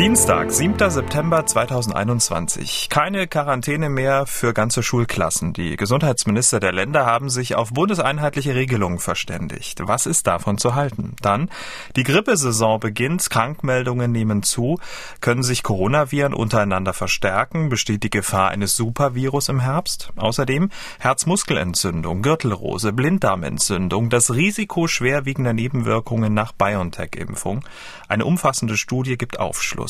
Dienstag, 7. September 2021. Keine Quarantäne mehr für ganze Schulklassen. Die Gesundheitsminister der Länder haben sich auf bundeseinheitliche Regelungen verständigt. Was ist davon zu halten? Dann, die Grippesaison beginnt, Krankmeldungen nehmen zu. Können sich Coronaviren untereinander verstärken? Besteht die Gefahr eines Supervirus im Herbst? Außerdem Herzmuskelentzündung, Gürtelrose, Blinddarmentzündung, das Risiko schwerwiegender Nebenwirkungen nach BioNTech-Impfung. Eine umfassende Studie gibt Aufschluss.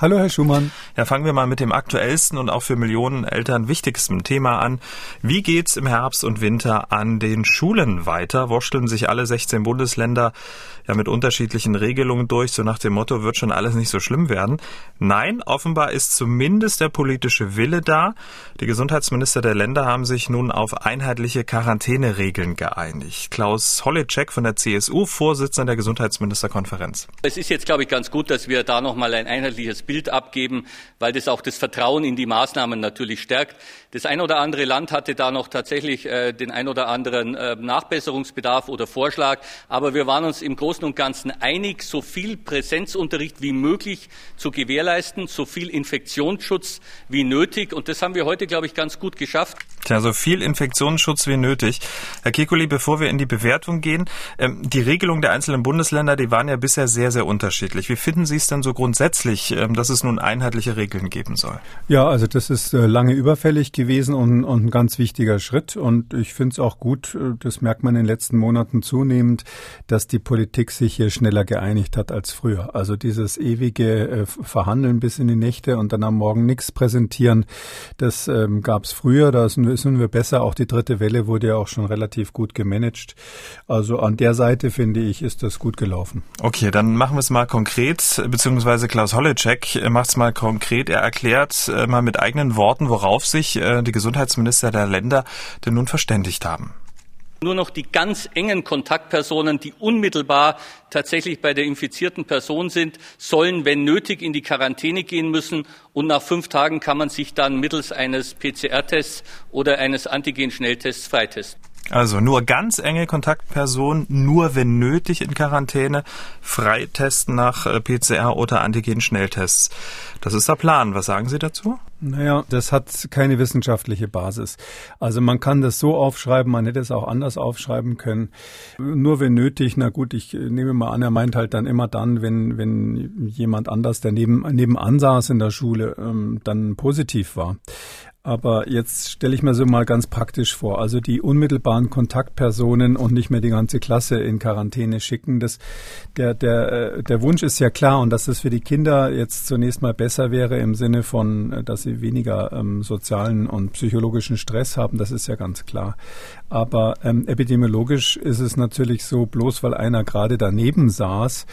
Hallo, Herr Schumann. Ja, fangen wir mal mit dem aktuellsten und auch für Millionen Eltern wichtigsten Thema an. Wie geht's im Herbst und Winter an den Schulen weiter? Wurschteln sich alle 16 Bundesländer ja mit unterschiedlichen Regelungen durch, so nach dem Motto, wird schon alles nicht so schlimm werden? Nein, offenbar ist zumindest der politische Wille da. Die Gesundheitsminister der Länder haben sich nun auf einheitliche Quarantäneregeln geeinigt. Klaus Holleczek von der CSU, Vorsitzender der Gesundheitsministerkonferenz. Es ist jetzt, glaube ich, ganz gut, dass wir da nochmal ein einheitliches Bild abgeben, weil das auch das Vertrauen in die Maßnahmen natürlich stärkt. Das ein oder andere Land hatte da noch tatsächlich äh, den ein oder anderen äh, Nachbesserungsbedarf oder Vorschlag. Aber wir waren uns im Großen und Ganzen einig, so viel Präsenzunterricht wie möglich zu gewährleisten, so viel Infektionsschutz wie nötig. Und das haben wir heute, glaube ich, ganz gut geschafft. Tja, so viel Infektionsschutz wie nötig. Herr Kekuli, bevor wir in die Bewertung gehen, ähm, die Regelungen der einzelnen Bundesländer, die waren ja bisher sehr, sehr unterschiedlich. Wie finden Sie es denn so grundsätzlich, ähm, dass es nun einheitliche Regeln geben soll? Ja, also das ist äh, lange überfällig gewesen und, und ein ganz wichtiger Schritt. Und ich finde es auch gut, äh, das merkt man in den letzten Monaten zunehmend, dass die Politik sich hier schneller geeinigt hat als früher. Also dieses ewige äh, Verhandeln bis in die Nächte und dann am Morgen nichts präsentieren, das ähm, gab es früher. Da sind wir besser. Auch die dritte Welle wurde ja auch schon relativ gut gemanagt. Also an der Seite finde ich, ist das gut gelaufen. Okay, dann machen wir es mal konkret, beziehungsweise Klaus Holleczek macht es mal konkret. Er erklärt äh, mal mit eigenen Worten, worauf sich äh, die Gesundheitsminister der Länder denn nun verständigt haben. Nur noch die ganz engen Kontaktpersonen, die unmittelbar tatsächlich bei der infizierten Person sind, sollen, wenn nötig, in die Quarantäne gehen müssen. Und nach fünf Tagen kann man sich dann mittels eines PCR-Tests oder eines Antigen-Schnelltests freitesten. Also nur ganz enge Kontaktpersonen, nur wenn nötig in Quarantäne, freitesten nach äh, PCR oder Antigen-Schnelltests. Das ist der Plan. Was sagen Sie dazu? Naja, das hat keine wissenschaftliche Basis. Also man kann das so aufschreiben, man hätte es auch anders aufschreiben können. Nur wenn nötig, na gut, ich nehme mal an, er meint halt dann immer dann, wenn, wenn jemand anders, der neben, nebenan saß in der Schule, ähm, dann positiv war. Aber jetzt stelle ich mir so mal ganz praktisch vor. Also die unmittelbaren Kontaktpersonen und nicht mehr die ganze Klasse in Quarantäne schicken. Das, der, der, äh, der Wunsch ist ja klar und dass es für die Kinder jetzt zunächst mal besser wäre im Sinne von, äh, dass sie weniger ähm, sozialen und psychologischen Stress haben. Das ist ja ganz klar. Aber ähm, epidemiologisch ist es natürlich so, bloß weil einer gerade daneben saß,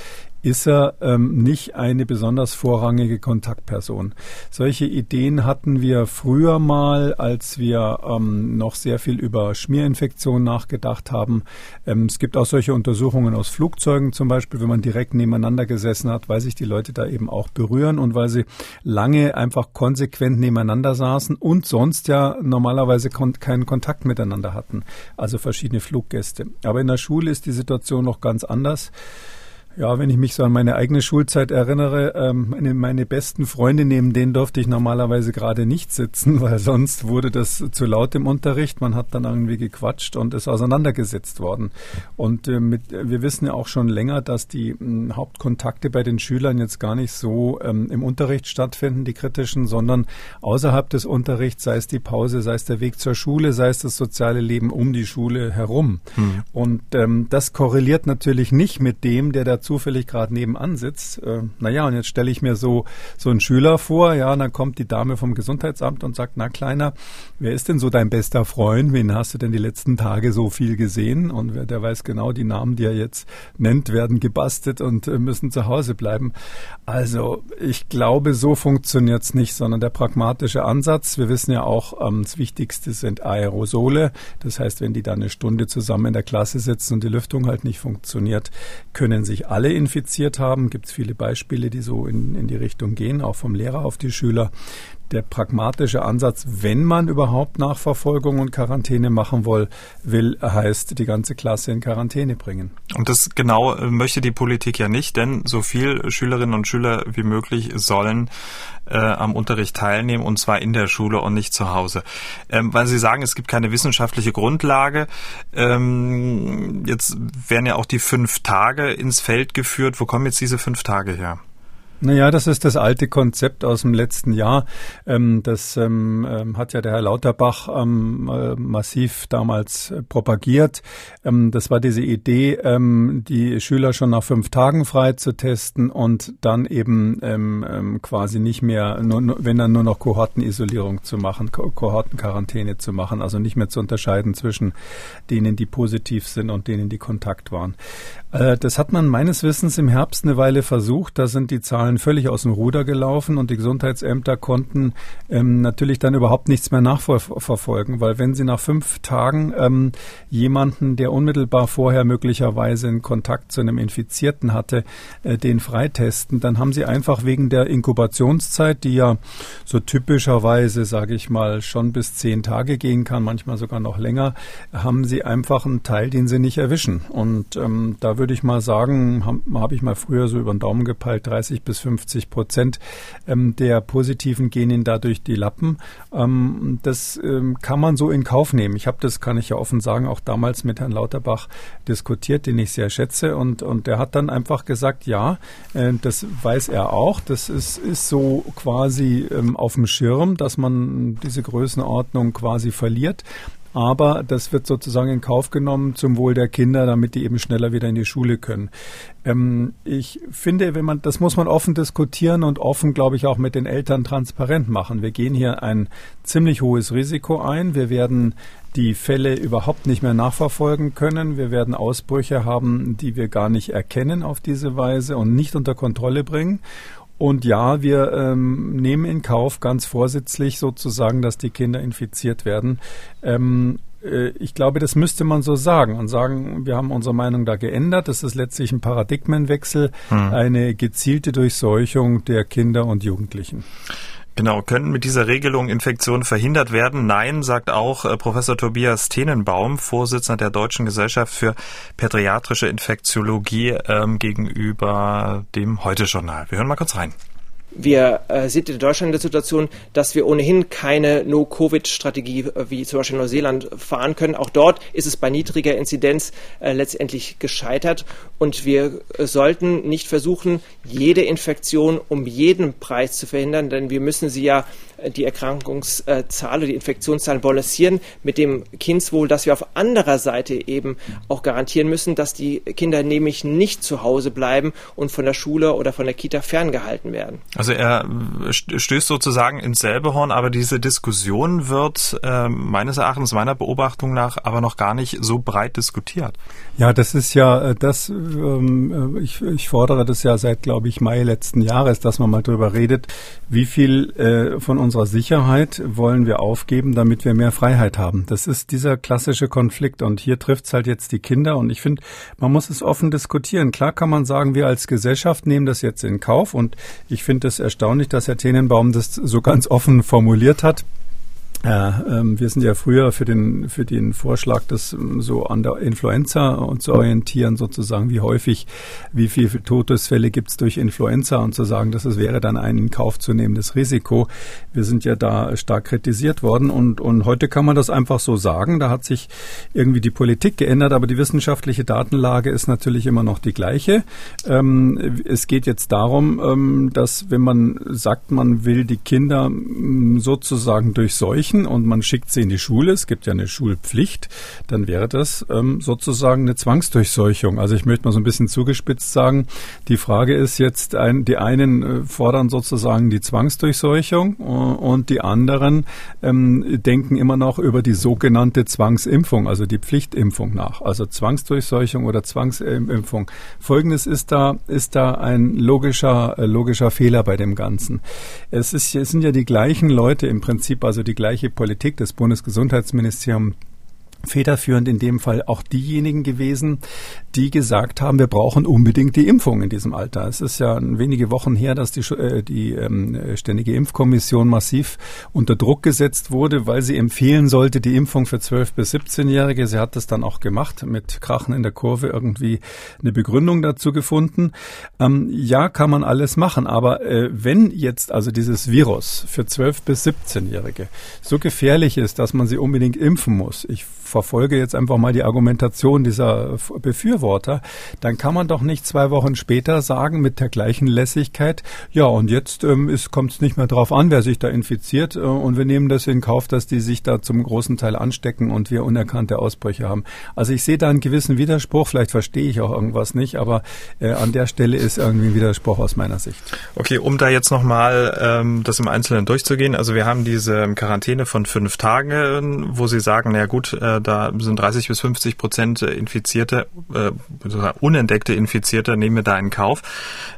ist er ähm, nicht eine besonders vorrangige Kontaktperson. Solche Ideen hatten wir früher mal, als wir ähm, noch sehr viel über Schmierinfektionen nachgedacht haben. Ähm, es gibt auch solche Untersuchungen aus Flugzeugen zum Beispiel, wenn man direkt nebeneinander gesessen hat, weil sich die Leute da eben auch berühren und weil sie lange einfach konsequent nebeneinander saßen und sonst ja normalerweise kon keinen Kontakt miteinander hatten. Also verschiedene Fluggäste. Aber in der Schule ist die Situation noch ganz anders. Ja, wenn ich mich so an meine eigene Schulzeit erinnere, ähm, meine, meine besten Freunde, neben denen durfte ich normalerweise gerade nicht sitzen, weil sonst wurde das zu laut im Unterricht. Man hat dann irgendwie gequatscht und ist auseinandergesetzt worden. Und äh, mit, wir wissen ja auch schon länger, dass die hm, Hauptkontakte bei den Schülern jetzt gar nicht so ähm, im Unterricht stattfinden, die kritischen, sondern außerhalb des Unterrichts, sei es die Pause, sei es der Weg zur Schule, sei es das soziale Leben um die Schule herum. Hm. Und ähm, das korreliert natürlich nicht mit dem, der da zufällig gerade nebenan sitzt. Äh, naja, und jetzt stelle ich mir so, so einen Schüler vor, ja, dann kommt die Dame vom Gesundheitsamt und sagt, na Kleiner, wer ist denn so dein bester Freund? Wen hast du denn die letzten Tage so viel gesehen? Und wer, der weiß genau, die Namen, die er jetzt nennt, werden gebastelt und äh, müssen zu Hause bleiben. Also ich glaube, so funktioniert's nicht, sondern der pragmatische Ansatz. Wir wissen ja auch, ähm, das Wichtigste sind Aerosole. Das heißt, wenn die da eine Stunde zusammen in der Klasse sitzen und die Lüftung halt nicht funktioniert, können sich alle infiziert haben. Gibt es viele Beispiele, die so in, in die Richtung gehen, auch vom Lehrer auf die Schüler der pragmatische Ansatz, wenn man überhaupt Nachverfolgung und Quarantäne machen will, will, heißt die ganze Klasse in Quarantäne bringen. Und das genau äh, möchte die Politik ja nicht, denn so viel Schülerinnen und Schüler wie möglich sollen äh, am Unterricht teilnehmen und zwar in der Schule und nicht zu Hause. Ähm, weil Sie sagen, es gibt keine wissenschaftliche Grundlage. Ähm, jetzt werden ja auch die fünf Tage ins Feld geführt. Wo kommen jetzt diese fünf Tage her? Naja, das ist das alte Konzept aus dem letzten Jahr. Ähm, das ähm, ähm, hat ja der Herr Lauterbach äh, massiv damals äh, propagiert. das war diese Idee, die Schüler schon nach fünf Tagen frei zu testen und dann eben quasi nicht mehr, wenn dann nur noch Kohortenisolierung zu machen, Kohortenquarantäne zu machen, also nicht mehr zu unterscheiden zwischen denen, die positiv sind und denen, die Kontakt waren. Äh, das hat man meines Wissens im Herbst eine Weile versucht. Da sind die Zahlen völlig aus dem Ruder gelaufen und die Gesundheitsämter konnten ähm, natürlich dann überhaupt nichts mehr nachverfolgen, weil wenn sie nach fünf Tagen ähm, jemanden, der unmittelbar vorher möglicherweise einen Kontakt zu einem Infizierten hatte, äh, den freitesten, dann haben sie einfach wegen der Inkubationszeit, die ja so typischerweise, sage ich mal, schon bis zehn Tage gehen kann, manchmal sogar noch länger, haben sie einfach einen Teil, den sie nicht erwischen. Und ähm, da würde ich mal sagen, habe hab ich mal früher so über den Daumen gepeilt, 30 bis 50 Prozent ähm, der Positiven gehen ihnen dadurch die Lappen. Ähm, das ähm, kann man so in Kauf nehmen. Ich habe das, kann ich ja offen sagen, auch damals mit Herrn Lauterbach diskutiert, den ich sehr schätze. Und, und der hat dann einfach gesagt, ja, äh, das weiß er auch. Das ist, ist so quasi ähm, auf dem Schirm, dass man diese Größenordnung quasi verliert aber das wird sozusagen in Kauf genommen zum Wohl der Kinder, damit die eben schneller wieder in die Schule können. Ähm, ich finde, wenn man, das muss man offen diskutieren und offen, glaube ich, auch mit den Eltern transparent machen. Wir gehen hier ein ziemlich hohes Risiko ein. Wir werden die Fälle überhaupt nicht mehr nachverfolgen können. Wir werden Ausbrüche haben, die wir gar nicht erkennen auf diese Weise und nicht unter Kontrolle bringen. Und ja, wir ähm, nehmen in Kauf ganz vorsätzlich sozusagen, dass die Kinder infiziert werden. Ähm, äh, ich glaube, das müsste man so sagen und sagen, wir haben unsere Meinung da geändert. Das ist letztlich ein Paradigmenwechsel, hm. eine gezielte Durchseuchung der Kinder und Jugendlichen. Genau, können mit dieser Regelung Infektionen verhindert werden? Nein, sagt auch äh, Professor Tobias Tenenbaum, Vorsitzender der Deutschen Gesellschaft für Pädiatrische Infektiologie ähm, gegenüber dem Heute-Journal. Wir hören mal kurz rein. Wir äh, sind in Deutschland in der Situation, dass wir ohnehin keine No-Covid-Strategie äh, wie zum Beispiel Neuseeland fahren können. Auch dort ist es bei niedriger Inzidenz äh, letztendlich gescheitert. Und wir äh, sollten nicht versuchen, jede Infektion um jeden Preis zu verhindern, denn wir müssen sie ja die Erkrankungszahl oder die Infektionszahlen balancieren mit dem Kindswohl, dass wir auf anderer Seite eben auch garantieren müssen, dass die Kinder nämlich nicht zu Hause bleiben und von der Schule oder von der Kita ferngehalten werden. Also er stößt sozusagen ins selbe Horn, aber diese Diskussion wird äh, meines Erachtens, meiner Beobachtung nach, aber noch gar nicht so breit diskutiert. Ja, das ist ja äh, das, ähm, äh, ich, ich fordere das ja seit, glaube ich, Mai letzten Jahres, dass man mal darüber redet, wie viel äh, von unserer Sicherheit wollen wir aufgeben, damit wir mehr Freiheit haben. Das ist dieser klassische Konflikt und hier trifft es halt jetzt die Kinder und ich finde, man muss es offen diskutieren. Klar kann man sagen, wir als Gesellschaft nehmen das jetzt in Kauf und ich finde es erstaunlich, dass Herr Tenenbaum das so ganz offen formuliert hat. Ja, ähm, wir sind ja früher für den, für den Vorschlag, das ähm, so an der Influenza zu orientieren, sozusagen, wie häufig, wie viele Todesfälle gibt es durch Influenza und zu sagen, dass es wäre dann ein in Kauf zu nehmendes Risiko. Wir sind ja da stark kritisiert worden und, und heute kann man das einfach so sagen. Da hat sich irgendwie die Politik geändert, aber die wissenschaftliche Datenlage ist natürlich immer noch die gleiche. Ähm, es geht jetzt darum, ähm, dass wenn man sagt, man will die Kinder ähm, sozusagen durchseuchen, Jugendlichen und man schickt sie in die Schule, es gibt ja eine Schulpflicht, dann wäre das ähm, sozusagen eine Zwangsdurchseuchung. Also ich möchte mal so ein bisschen zugespitzt sagen, die Frage ist jetzt, ein, die einen äh, fordern sozusagen die Zwangsdurchseuchung äh, und die anderen ähm, denken immer noch über die sogenannte Zwangsimpfung, also die Pflichtimpfung nach. Also Zwangsdurchseuchung oder Zwangsimpfung. Folgendes ist da, ist da ein logischer, äh, logischer Fehler bei dem Ganzen. Es, ist, es sind ja die gleichen Leute im Prinzip, also die gleiche Politik des Bundesgesundheitsministeriums federführend in dem Fall auch diejenigen gewesen, die gesagt haben, wir brauchen unbedingt die Impfung in diesem Alter. Es ist ja wenige Wochen her, dass die, äh, die ähm, Ständige Impfkommission massiv unter Druck gesetzt wurde, weil sie empfehlen sollte, die Impfung für 12- bis 17-Jährige. Sie hat das dann auch gemacht, mit Krachen in der Kurve irgendwie eine Begründung dazu gefunden. Ähm, ja, kann man alles machen, aber äh, wenn jetzt also dieses Virus für 12- bis 17-Jährige so gefährlich ist, dass man sie unbedingt impfen muss, ich verfolge jetzt einfach mal die Argumentation dieser Befürworter, dann kann man doch nicht zwei Wochen später sagen mit der gleichen Lässigkeit, ja, und jetzt ähm, kommt es nicht mehr drauf an, wer sich da infiziert äh, und wir nehmen das in Kauf, dass die sich da zum großen Teil anstecken und wir unerkannte Ausbrüche haben. Also ich sehe da einen gewissen Widerspruch, vielleicht verstehe ich auch irgendwas nicht, aber äh, an der Stelle ist irgendwie ein Widerspruch aus meiner Sicht. Okay, um da jetzt nochmal ähm, das im Einzelnen durchzugehen, also wir haben diese Quarantäne von fünf Tagen, wo Sie sagen, na gut, äh, da sind 30 bis 50 Prozent Infizierte, äh, unentdeckte Infizierte, nehmen wir da in Kauf.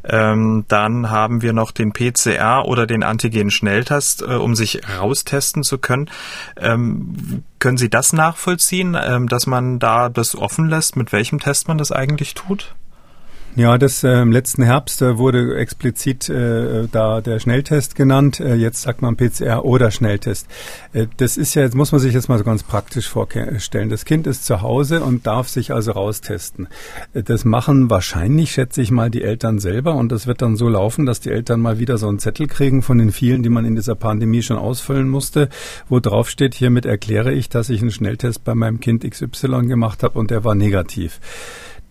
Ähm, dann haben wir noch den PCR oder den Antigen-Schnelltest, äh, um sich raustesten zu können. Ähm, können Sie das nachvollziehen, ähm, dass man da das offen lässt, mit welchem Test man das eigentlich tut? Ja, das äh, im letzten Herbst äh, wurde explizit äh, da der Schnelltest genannt. Äh, jetzt sagt man PCR oder Schnelltest. Äh, das ist ja, jetzt muss man sich jetzt mal so ganz praktisch vorstellen. Das Kind ist zu Hause und darf sich also raustesten. Äh, das machen wahrscheinlich, schätze ich mal, die Eltern selber und das wird dann so laufen, dass die Eltern mal wieder so einen Zettel kriegen von den vielen, die man in dieser Pandemie schon ausfüllen musste, wo drauf steht, hiermit erkläre ich, dass ich einen Schnelltest bei meinem Kind XY gemacht habe und der war negativ.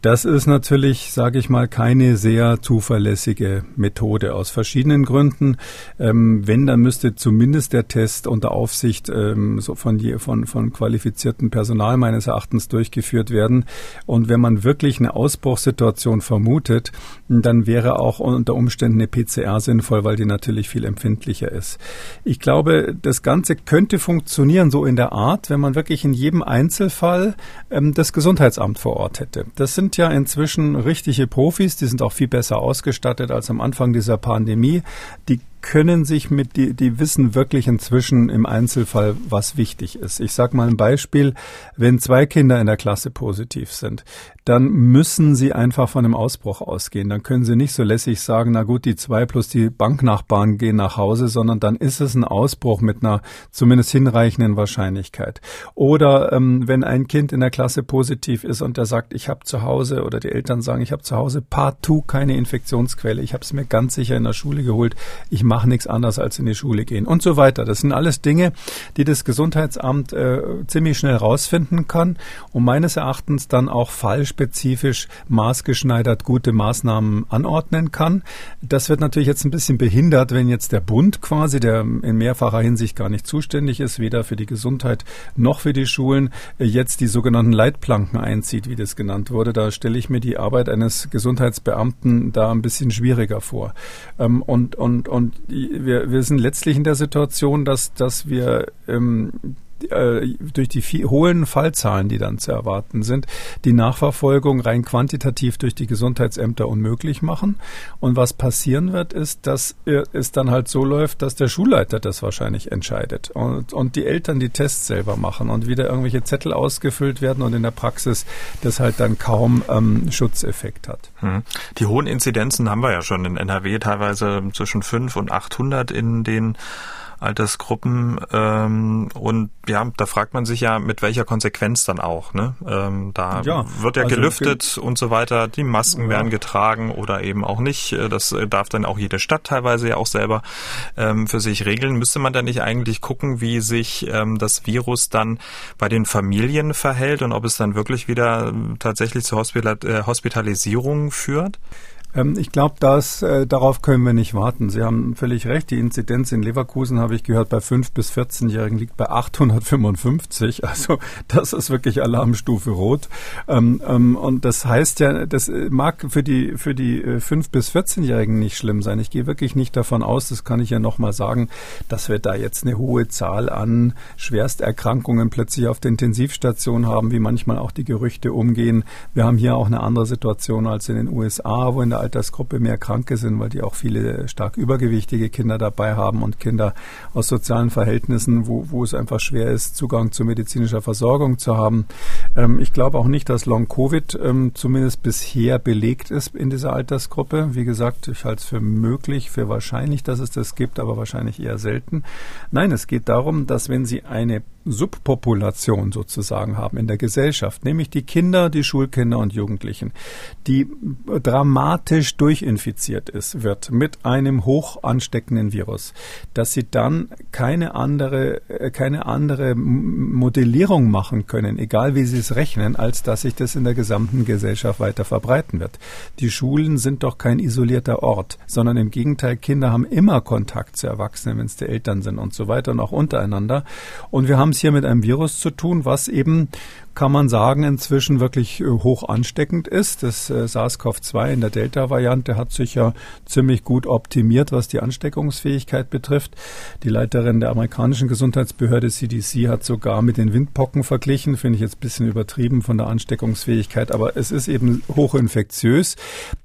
Das ist natürlich, sage ich mal, keine sehr zuverlässige Methode aus verschiedenen Gründen. Ähm, wenn, dann müsste zumindest der Test unter Aufsicht ähm, so von, von, von qualifiziertem Personal meines Erachtens durchgeführt werden. Und wenn man wirklich eine Ausbruchssituation vermutet, dann wäre auch unter Umständen eine PCR sinnvoll, weil die natürlich viel empfindlicher ist. Ich glaube, das Ganze könnte funktionieren so in der Art, wenn man wirklich in jedem Einzelfall ähm, das Gesundheitsamt vor Ort hätte. Das sind ja inzwischen richtige Profis, die sind auch viel besser ausgestattet als am Anfang dieser Pandemie. Die können sich mit, die, die wissen wirklich inzwischen im Einzelfall, was wichtig ist. Ich sage mal ein Beispiel, wenn zwei Kinder in der Klasse positiv sind, dann müssen sie einfach von einem Ausbruch ausgehen. Dann können sie nicht so lässig sagen, na gut, die zwei plus die Banknachbarn gehen nach Hause, sondern dann ist es ein Ausbruch mit einer zumindest hinreichenden Wahrscheinlichkeit. Oder ähm, wenn ein Kind in der Klasse positiv ist und der sagt, ich habe zu Hause oder die Eltern sagen, ich habe zu Hause partout keine Infektionsquelle, ich habe es mir ganz sicher in der Schule geholt, ich mache nichts anderes als in die Schule gehen und so weiter. Das sind alles Dinge, die das Gesundheitsamt äh, ziemlich schnell rausfinden kann und meines Erachtens dann auch fallspezifisch maßgeschneidert gute Maßnahmen anordnen kann. Das wird natürlich jetzt ein bisschen behindert, wenn jetzt der Bund quasi, der in mehrfacher Hinsicht gar nicht zuständig ist, weder für die Gesundheit noch für die Schulen, jetzt die sogenannten Leitplanken einzieht, wie das genannt wurde. Da stelle ich mir die Arbeit eines Gesundheitsbeamten da ein bisschen schwieriger vor. Ähm, und, und, und wir, wir sind letztlich in der Situation, dass, dass wir ähm, äh, durch die hohen Fallzahlen, die dann zu erwarten sind, die Nachverfolgung rein quantitativ durch die Gesundheitsämter unmöglich machen. Und was passieren wird, ist, dass es dann halt so läuft, dass der Schulleiter das wahrscheinlich entscheidet und, und die Eltern die Tests selber machen und wieder irgendwelche Zettel ausgefüllt werden und in der Praxis das halt dann kaum ähm, Schutzeffekt hat. Hm. Die hohen Inzidenzen haben wir ja schon in NRW, teilweise zwischen 5 und 800 in den Altersgruppen. Ähm, und ja, da fragt man sich ja, mit welcher Konsequenz dann auch. Ne? Ähm, da ja, wird ja also gelüftet und so weiter. Die Masken ja. werden getragen oder eben auch nicht. Äh, das äh, darf dann auch jede Stadt teilweise ja auch selber ähm, für sich regeln. Müsste man dann nicht eigentlich gucken, wie sich ähm, das Virus dann bei den Familien verhält und ob es dann wirklich wieder tatsächlich zur Hospital äh, Hospitalisierung führt? Ähm, ich glaube, äh, darauf können wir nicht warten. Sie haben völlig recht. Die Inzidenz in Leverkusen habe ich gehört bei 5 bis 14-Jährigen liegt bei 855. Also das ist wirklich Alarmstufe rot. Ähm, ähm, und das heißt ja, das mag für die für die 5 äh, bis 14-Jährigen nicht schlimm sein. Ich gehe wirklich nicht davon aus, das kann ich ja noch mal sagen, dass wir da jetzt eine hohe Zahl an Schwersterkrankungen plötzlich auf der Intensivstation haben, wie manchmal auch die Gerüchte umgehen. Wir haben hier auch eine andere Situation als in den USA, wo in der Altersgruppe mehr Kranke sind, weil die auch viele stark übergewichtige Kinder dabei haben und Kinder aus sozialen Verhältnissen, wo, wo es einfach schwer ist, Zugang zu medizinischer Versorgung zu haben. Ähm, ich glaube auch nicht, dass Long-Covid ähm, zumindest bisher belegt ist in dieser Altersgruppe. Wie gesagt, ich halte es für möglich, für wahrscheinlich, dass es das gibt, aber wahrscheinlich eher selten. Nein, es geht darum, dass wenn Sie eine Subpopulation sozusagen haben in der Gesellschaft, nämlich die Kinder, die Schulkinder und Jugendlichen, die dramatisch durchinfiziert ist, wird mit einem hoch ansteckenden Virus, dass sie dann keine andere, äh, keine andere Modellierung machen können, egal wie sie es rechnen, als dass sich das in der gesamten Gesellschaft weiter verbreiten wird. Die Schulen sind doch kein isolierter Ort, sondern im Gegenteil, Kinder haben immer Kontakt zu Erwachsenen, wenn es die Eltern sind und so weiter und auch untereinander. Und wir haben es hier mit einem Virus zu tun, was eben kann man sagen, inzwischen wirklich äh, hoch ansteckend ist. Das äh, SARS-CoV-2 in der Delta-Variante hat sich ja ziemlich gut optimiert, was die Ansteckungsfähigkeit betrifft. Die Leiterin der amerikanischen Gesundheitsbehörde CDC hat sogar mit den Windpocken verglichen. Finde ich jetzt ein bisschen übertrieben von der Ansteckungsfähigkeit, aber es ist eben hochinfektiös.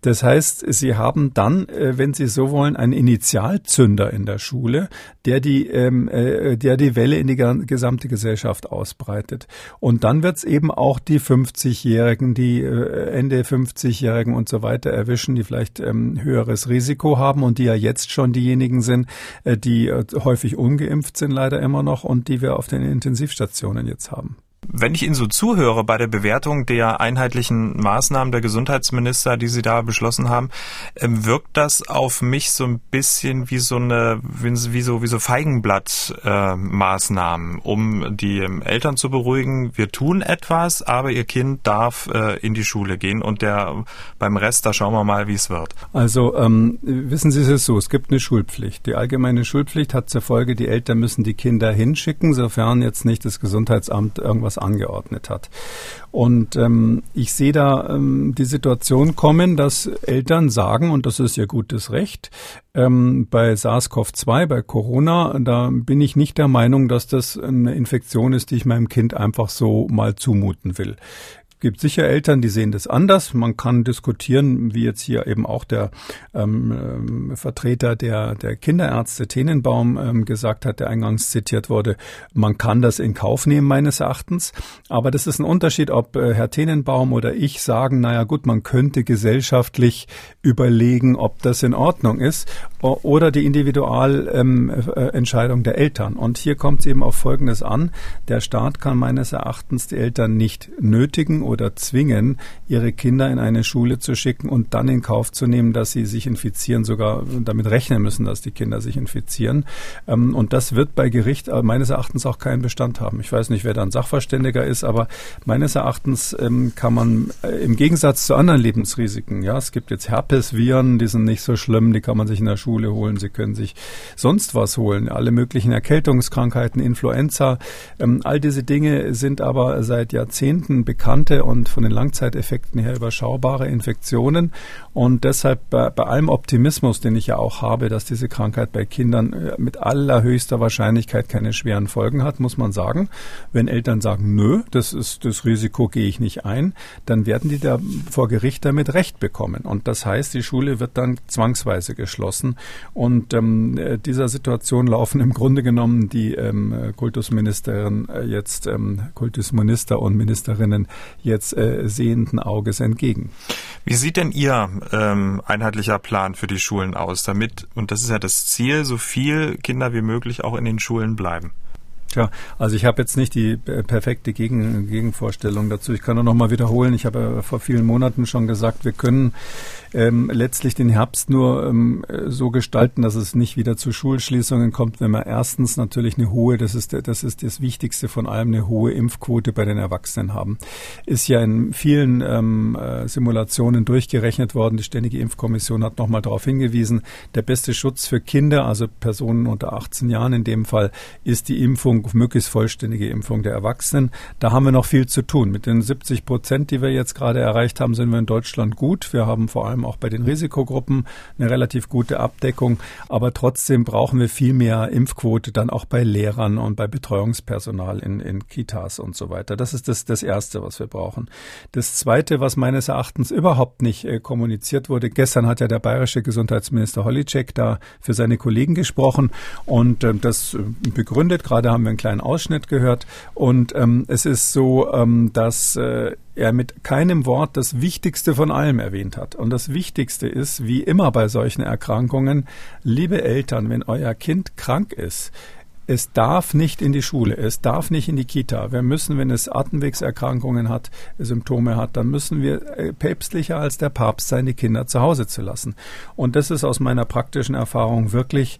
Das heißt, Sie haben dann, äh, wenn Sie so wollen, einen Initialzünder in der Schule, der die, ähm, der die Welle in die gesamte Gesellschaft ausbreitet. Und dann wird jetzt eben auch die 50-Jährigen, die äh, Ende 50-Jährigen und so weiter erwischen, die vielleicht ähm, höheres Risiko haben und die ja jetzt schon diejenigen sind, äh, die äh, häufig ungeimpft sind leider immer noch und die wir auf den Intensivstationen jetzt haben. Wenn ich Ihnen so zuhöre bei der Bewertung der einheitlichen Maßnahmen der Gesundheitsminister, die Sie da beschlossen haben, ähm, wirkt das auf mich so ein bisschen wie so eine, wie so, wie so Feigenblatt-Maßnahmen, äh, um die ähm, Eltern zu beruhigen. Wir tun etwas, aber Ihr Kind darf äh, in die Schule gehen und der beim Rest, da schauen wir mal, wie es wird. Also ähm, wissen Sie es so, es gibt eine Schulpflicht. Die allgemeine Schulpflicht hat zur Folge, die Eltern müssen die Kinder hinschicken, sofern jetzt nicht das Gesundheitsamt irgendwas was angeordnet hat. Und ähm, ich sehe da ähm, die Situation kommen, dass Eltern sagen, und das ist ihr gutes Recht, ähm, bei SARS-CoV-2, bei Corona, da bin ich nicht der Meinung, dass das eine Infektion ist, die ich meinem Kind einfach so mal zumuten will gibt sicher Eltern, die sehen das anders. Man kann diskutieren, wie jetzt hier eben auch der ähm, ähm, Vertreter der, der Kinderärzte Tenenbaum ähm, gesagt hat, der eingangs zitiert wurde. Man kann das in Kauf nehmen, meines Erachtens. Aber das ist ein Unterschied, ob äh, Herr Tenenbaum oder ich sagen, naja gut, man könnte gesellschaftlich überlegen, ob das in Ordnung ist oder die Individualentscheidung ähm, der Eltern. Und hier kommt es eben auf Folgendes an. Der Staat kann meines Erachtens die Eltern nicht nötigen oder zwingen, ihre Kinder in eine Schule zu schicken und dann in Kauf zu nehmen, dass sie sich infizieren, sogar damit rechnen müssen, dass die Kinder sich infizieren. Ähm, und das wird bei Gericht äh, meines Erachtens auch keinen Bestand haben. Ich weiß nicht, wer da ein Sachverständiger ist, aber meines Erachtens ähm, kann man äh, im Gegensatz zu anderen Lebensrisiken, ja, es gibt jetzt Herpesviren, die sind nicht so schlimm, die kann man sich in der Schule holen, sie können sich sonst was holen, alle möglichen Erkältungskrankheiten, Influenza, ähm, all diese Dinge sind aber seit Jahrzehnten bekannte und von den Langzeiteffekten her überschaubare Infektionen. Und deshalb bei, bei allem Optimismus, den ich ja auch habe, dass diese Krankheit bei Kindern äh, mit allerhöchster Wahrscheinlichkeit keine schweren Folgen hat, muss man sagen, wenn Eltern sagen, nö, das ist das Risiko gehe ich nicht ein, dann werden die da vor Gericht damit Recht bekommen. Und das heißt, die Schule wird dann zwangsweise geschlossen. Und ähm, äh, dieser Situation laufen im Grunde genommen die ähm, Kultusministerin äh, jetzt, ähm, Kultusminister und Ministerinnen jetzt äh, sehenden Auges entgegen. Wie sieht denn Ihr ähm, einheitlicher Plan für die Schulen aus, damit, und das ist ja das Ziel, so viel Kinder wie möglich auch in den Schulen bleiben? Tja, also ich habe jetzt nicht die äh, perfekte Gegen Gegenvorstellung dazu. Ich kann nur noch mal wiederholen. Ich habe vor vielen Monaten schon gesagt, wir können ähm, letztlich den Herbst nur ähm, so gestalten, dass es nicht wieder zu Schulschließungen kommt, wenn wir erstens natürlich eine hohe, das ist, das ist das Wichtigste von allem, eine hohe Impfquote bei den Erwachsenen haben. Ist ja in vielen ähm, äh, Simulationen durchgerechnet worden. Die Ständige Impfkommission hat nochmal darauf hingewiesen, der beste Schutz für Kinder, also Personen unter 18 Jahren in dem Fall, ist die Impfung, möglichst vollständige Impfung der Erwachsenen. Da haben wir noch viel zu tun. Mit den 70 Prozent, die wir jetzt gerade erreicht haben, sind wir in Deutschland gut. Wir haben vor allem auch bei den Risikogruppen eine relativ gute Abdeckung. Aber trotzdem brauchen wir viel mehr Impfquote dann auch bei Lehrern und bei Betreuungspersonal in, in Kitas und so weiter. Das ist das, das Erste, was wir brauchen. Das Zweite, was meines Erachtens überhaupt nicht äh, kommuniziert wurde, gestern hat ja der bayerische Gesundheitsminister Holitschek da für seine Kollegen gesprochen und äh, das begründet. Gerade haben wir einen kleinen Ausschnitt gehört. Und ähm, es ist so, ähm, dass äh, er mit keinem Wort das Wichtigste von allem erwähnt hat. Und das Wichtigste ist, wie immer bei solchen Erkrankungen, liebe Eltern, wenn euer Kind krank ist, es darf nicht in die Schule, es darf nicht in die Kita. Wir müssen, wenn es Atemwegserkrankungen hat, Symptome hat, dann müssen wir äh, päpstlicher als der Papst sein, die Kinder zu Hause zu lassen. Und das ist aus meiner praktischen Erfahrung wirklich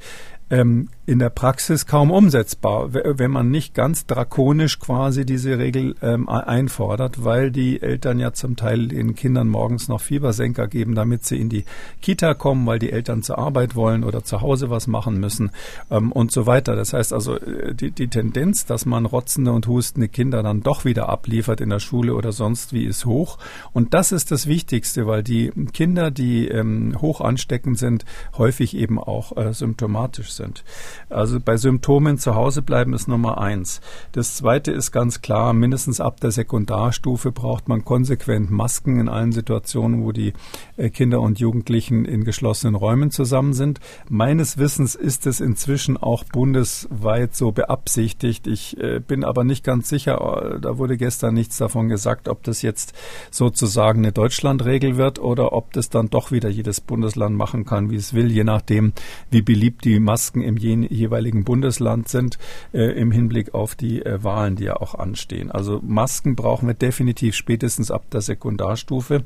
ähm, in der Praxis kaum umsetzbar, wenn man nicht ganz drakonisch quasi diese Regel ähm, einfordert, weil die Eltern ja zum Teil den Kindern morgens noch Fiebersenker geben, damit sie in die Kita kommen, weil die Eltern zur Arbeit wollen oder zu Hause was machen müssen ähm, und so weiter. Das heißt also, äh, die, die Tendenz, dass man rotzende und hustende Kinder dann doch wieder abliefert in der Schule oder sonst wie, ist hoch. Und das ist das Wichtigste, weil die Kinder, die ähm, hoch ansteckend sind, häufig eben auch äh, symptomatisch sind sind. Also bei Symptomen zu Hause bleiben ist Nummer eins. Das zweite ist ganz klar, mindestens ab der Sekundarstufe braucht man konsequent Masken in allen Situationen, wo die äh, Kinder und Jugendlichen in geschlossenen Räumen zusammen sind. Meines Wissens ist es inzwischen auch bundesweit so beabsichtigt. Ich äh, bin aber nicht ganz sicher, äh, da wurde gestern nichts davon gesagt, ob das jetzt sozusagen eine Deutschlandregel wird oder ob das dann doch wieder jedes Bundesland machen kann, wie es will, je nachdem, wie beliebt die Masken Masken im jeweiligen Bundesland sind äh, im Hinblick auf die äh, Wahlen, die ja auch anstehen. Also Masken brauchen wir definitiv spätestens ab der Sekundarstufe.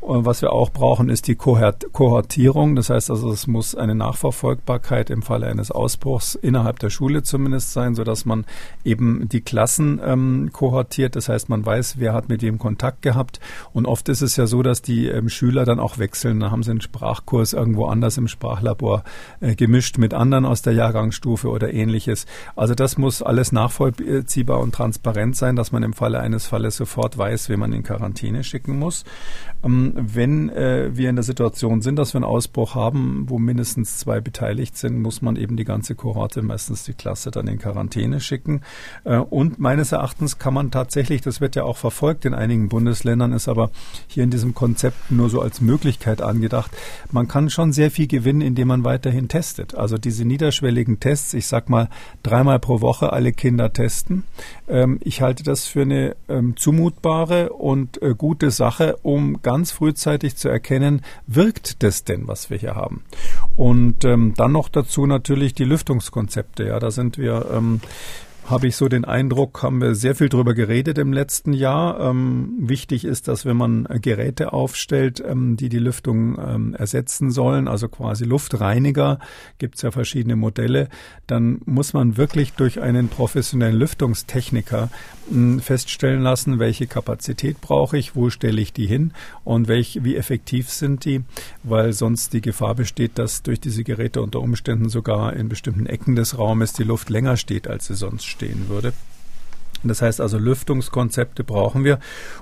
Und was wir auch brauchen, ist die Kohortierung. Das heißt also, es muss eine Nachverfolgbarkeit im Falle eines Ausbruchs innerhalb der Schule zumindest sein, sodass man eben die Klassen ähm, kohortiert. Das heißt, man weiß, wer hat mit wem Kontakt gehabt. Und oft ist es ja so, dass die ähm, Schüler dann auch wechseln. Da haben sie einen Sprachkurs irgendwo anders im Sprachlabor äh, gemischt mit anderen anderen aus der Jahrgangsstufe oder ähnliches. Also das muss alles nachvollziehbar und transparent sein, dass man im Falle eines Falles sofort weiß, wen man in Quarantäne schicken muss. Ähm, wenn äh, wir in der Situation sind, dass wir einen Ausbruch haben, wo mindestens zwei beteiligt sind, muss man eben die ganze Kohorte, meistens die Klasse, dann in Quarantäne schicken. Äh, und meines Erachtens kann man tatsächlich, das wird ja auch verfolgt in einigen Bundesländern, ist aber hier in diesem Konzept nur so als Möglichkeit angedacht. Man kann schon sehr viel gewinnen, indem man weiterhin testet. Also diese niederschwelligen Tests, ich sag mal dreimal pro Woche alle Kinder testen. Ähm, ich halte das für eine ähm, zumutbare und äh, gute Sache, um ganz frühzeitig zu erkennen, wirkt das denn, was wir hier haben? Und ähm, dann noch dazu natürlich die Lüftungskonzepte. Ja, da sind wir ähm, habe ich so den Eindruck, haben wir sehr viel drüber geredet im letzten Jahr. Ähm, wichtig ist, dass wenn man Geräte aufstellt, ähm, die die Lüftung ähm, ersetzen sollen, also quasi Luftreiniger, gibt es ja verschiedene Modelle, dann muss man wirklich durch einen professionellen Lüftungstechniker äh, feststellen lassen, welche Kapazität brauche ich, wo stelle ich die hin und welch, wie effektiv sind die, weil sonst die Gefahr besteht, dass durch diese Geräte unter Umständen sogar in bestimmten Ecken des Raumes die Luft länger steht, als sie sonst stehen würde. Das heißt also, Lüftungskonzepte brauchen wir.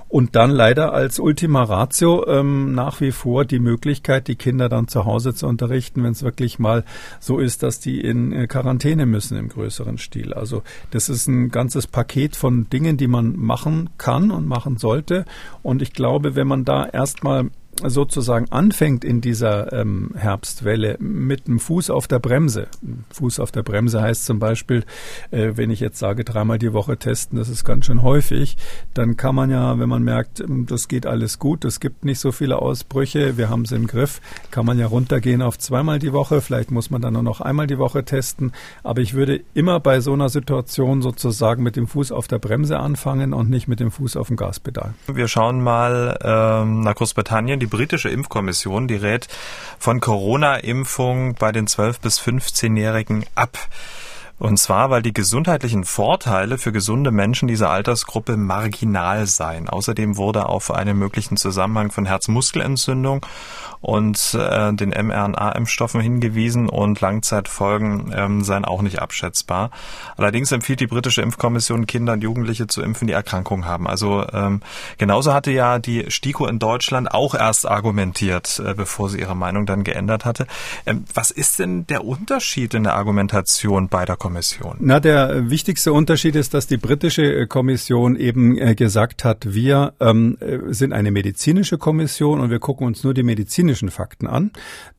Und dann leider als Ultima Ratio ähm, nach wie vor die Möglichkeit, die Kinder dann zu Hause zu unterrichten, wenn es wirklich mal so ist, dass die in äh, Quarantäne müssen im größeren Stil. Also das ist ein ganzes Paket von Dingen, die man machen kann und machen sollte. Und ich glaube, wenn man da erstmal sozusagen anfängt in dieser ähm, Herbstwelle mit dem Fuß auf der Bremse. Fuß auf der Bremse heißt zum Beispiel, äh, wenn ich jetzt sage, dreimal die Woche testen, das ist ganz schön häufig, dann kann man ja, wenn man merkt, ähm, das geht alles gut, es gibt nicht so viele Ausbrüche, wir haben es im Griff, kann man ja runtergehen auf zweimal die Woche, vielleicht muss man dann nur noch einmal die Woche testen, aber ich würde immer bei so einer Situation sozusagen mit dem Fuß auf der Bremse anfangen und nicht mit dem Fuß auf dem Gaspedal. Wir schauen mal ähm, nach Großbritannien. Die britische Impfkommission, die rät von Corona-Impfung bei den 12- bis 15-Jährigen ab. Und zwar, weil die gesundheitlichen Vorteile für gesunde Menschen dieser Altersgruppe marginal seien. Außerdem wurde auf einen möglichen Zusammenhang von Herzmuskelentzündung und äh, den mRNA-Impfstoffen hingewiesen und Langzeitfolgen ähm, seien auch nicht abschätzbar. Allerdings empfiehlt die britische Impfkommission Kinder und Jugendliche zu impfen, die Erkrankungen haben. Also ähm, genauso hatte ja die STIKO in Deutschland auch erst argumentiert, äh, bevor sie ihre Meinung dann geändert hatte. Ähm, was ist denn der Unterschied in der Argumentation beider Kommission? Na, der wichtigste Unterschied ist, dass die britische äh, Kommission eben äh, gesagt hat, wir ähm, äh, sind eine medizinische Kommission und wir gucken uns nur die medizinischen Fakten an.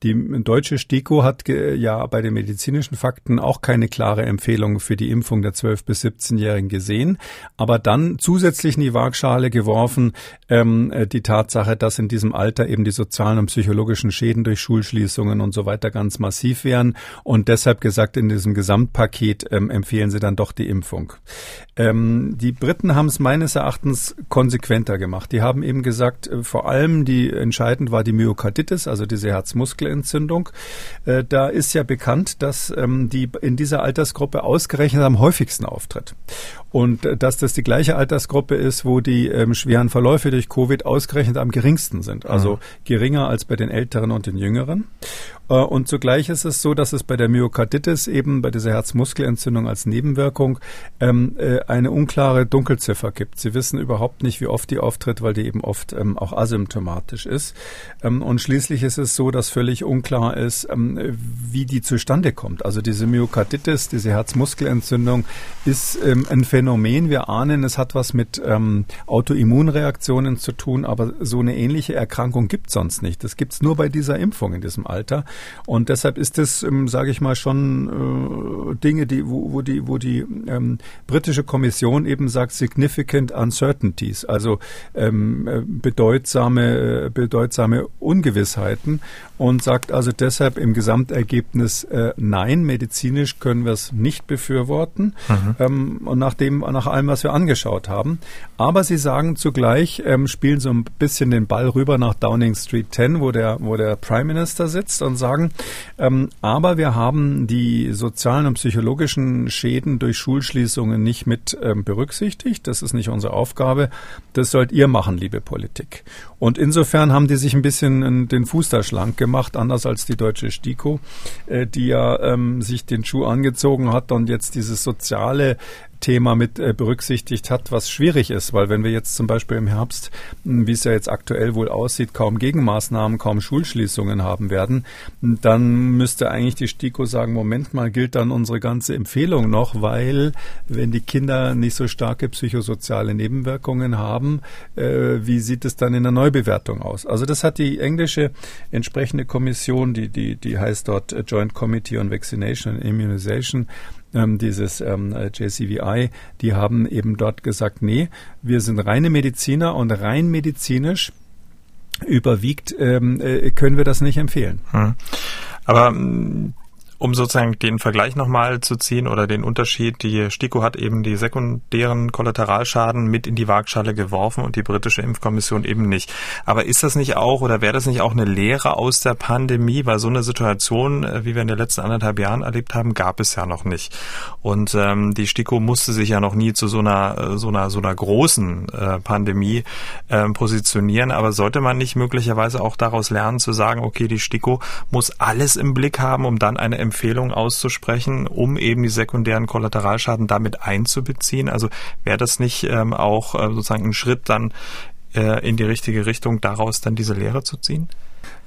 Die deutsche STIKO hat ja bei den medizinischen Fakten auch keine klare Empfehlung für die Impfung der 12- bis 17-Jährigen gesehen, aber dann zusätzlich in die Waagschale geworfen ähm, die Tatsache, dass in diesem Alter eben die sozialen und psychologischen Schäden durch Schulschließungen und so weiter ganz massiv wären und deshalb gesagt, in diesem Gesamtpaket ähm, empfehlen sie dann doch die Impfung. Ähm, die Briten haben es meines Erachtens konsequenter gemacht. Die haben eben gesagt, äh, vor allem die entscheidend war die Myokarditis, also diese Herzmuskelentzündung. Äh, da ist ja bekannt, dass ähm, die in dieser Altersgruppe ausgerechnet am häufigsten auftritt. Und äh, dass das die gleiche Altersgruppe ist, wo die ähm, schweren Verläufe durch Covid ausgerechnet am geringsten sind. Also mhm. geringer als bei den Älteren und den Jüngeren. Äh, und zugleich ist es so, dass es bei der Myokarditis eben bei dieser Herzmuskelentzündung als Nebenwirkung ähm, äh, eine unklare Dunkelziffer gibt. Sie wissen überhaupt nicht, wie oft die auftritt, weil die eben oft ähm, auch asymptomatisch ist. Ähm, und schließlich ist es so, dass völlig unklar ist, ähm, wie die zustande kommt. Also diese Myokarditis, diese Herzmuskelentzündung ist ähm, ein Phänomen. Wir ahnen, es hat was mit ähm, Autoimmunreaktionen zu tun, aber so eine ähnliche Erkrankung gibt es sonst nicht. Das gibt es nur bei dieser Impfung in diesem Alter. Und deshalb ist es, ähm, sage ich mal, schon äh, Dinge, die, wo, wo die, wo die ähm, britische Kommission eben sagt, significant uncertainties, also ähm, äh, bedeutsame, bedeutsame Ungewissheiten und sagt also deshalb im Gesamtergebnis äh, nein, medizinisch können wir es nicht befürworten mhm. ähm, und nach dem, nach allem, was wir angeschaut haben. Aber sie sagen zugleich, ähm, spielen so ein bisschen den Ball rüber nach Downing Street 10, wo der, wo der Prime Minister sitzt und sagen. Ähm, aber wir haben die sozialen und psychologischen Schäden durch Schulschließungen nicht mit ähm, berücksichtigt. Das ist nicht unsere Aufgabe. Das sollt ihr machen, liebe Politik. Und insofern haben die sich ein bisschen den Fuß da schlank gemacht, anders als die deutsche STIKO, äh, die ja ähm, sich den Schuh angezogen hat und jetzt dieses soziale Thema mit äh, berücksichtigt hat, was schwierig ist, weil wenn wir jetzt zum Beispiel im Herbst, hm, wie es ja jetzt aktuell wohl aussieht, kaum Gegenmaßnahmen, kaum Schulschließungen haben werden, dann müsste eigentlich die STIKO sagen, Moment mal, gilt dann unsere ganze Empfehlung noch, weil wenn die Kinder nicht so starke psychosoziale Nebenwirkungen haben, äh, wie sieht es dann in der Neubewertung aus? Also das hat die englische entsprechende Kommission, die, die, die heißt dort Joint Committee on Vaccination and Immunization, ähm, dieses ähm, JCVI, die haben eben dort gesagt, nee, wir sind reine Mediziner und rein medizinisch überwiegt, ähm, äh, können wir das nicht empfehlen. Hm. Aber um sozusagen den Vergleich nochmal zu ziehen oder den Unterschied, die STIKO hat eben die sekundären Kollateralschaden mit in die Waagschale geworfen und die britische Impfkommission eben nicht. Aber ist das nicht auch oder wäre das nicht auch eine Lehre aus der Pandemie? Weil so eine Situation, äh, wie wir in den letzten anderthalb Jahren erlebt haben, gab es ja noch nicht. Und ähm, die STIKO musste sich ja noch nie zu so einer äh, so einer so einer großen äh, Pandemie äh, positionieren. Aber sollte man nicht möglicherweise auch daraus lernen zu sagen, okay, die STIKO muss alles im Blick haben, um dann eine Empfehlung auszusprechen, um eben die sekundären Kollateralschaden damit einzubeziehen? Also wäre das nicht ähm, auch äh, sozusagen ein Schritt dann äh, in die richtige Richtung, daraus dann diese Lehre zu ziehen?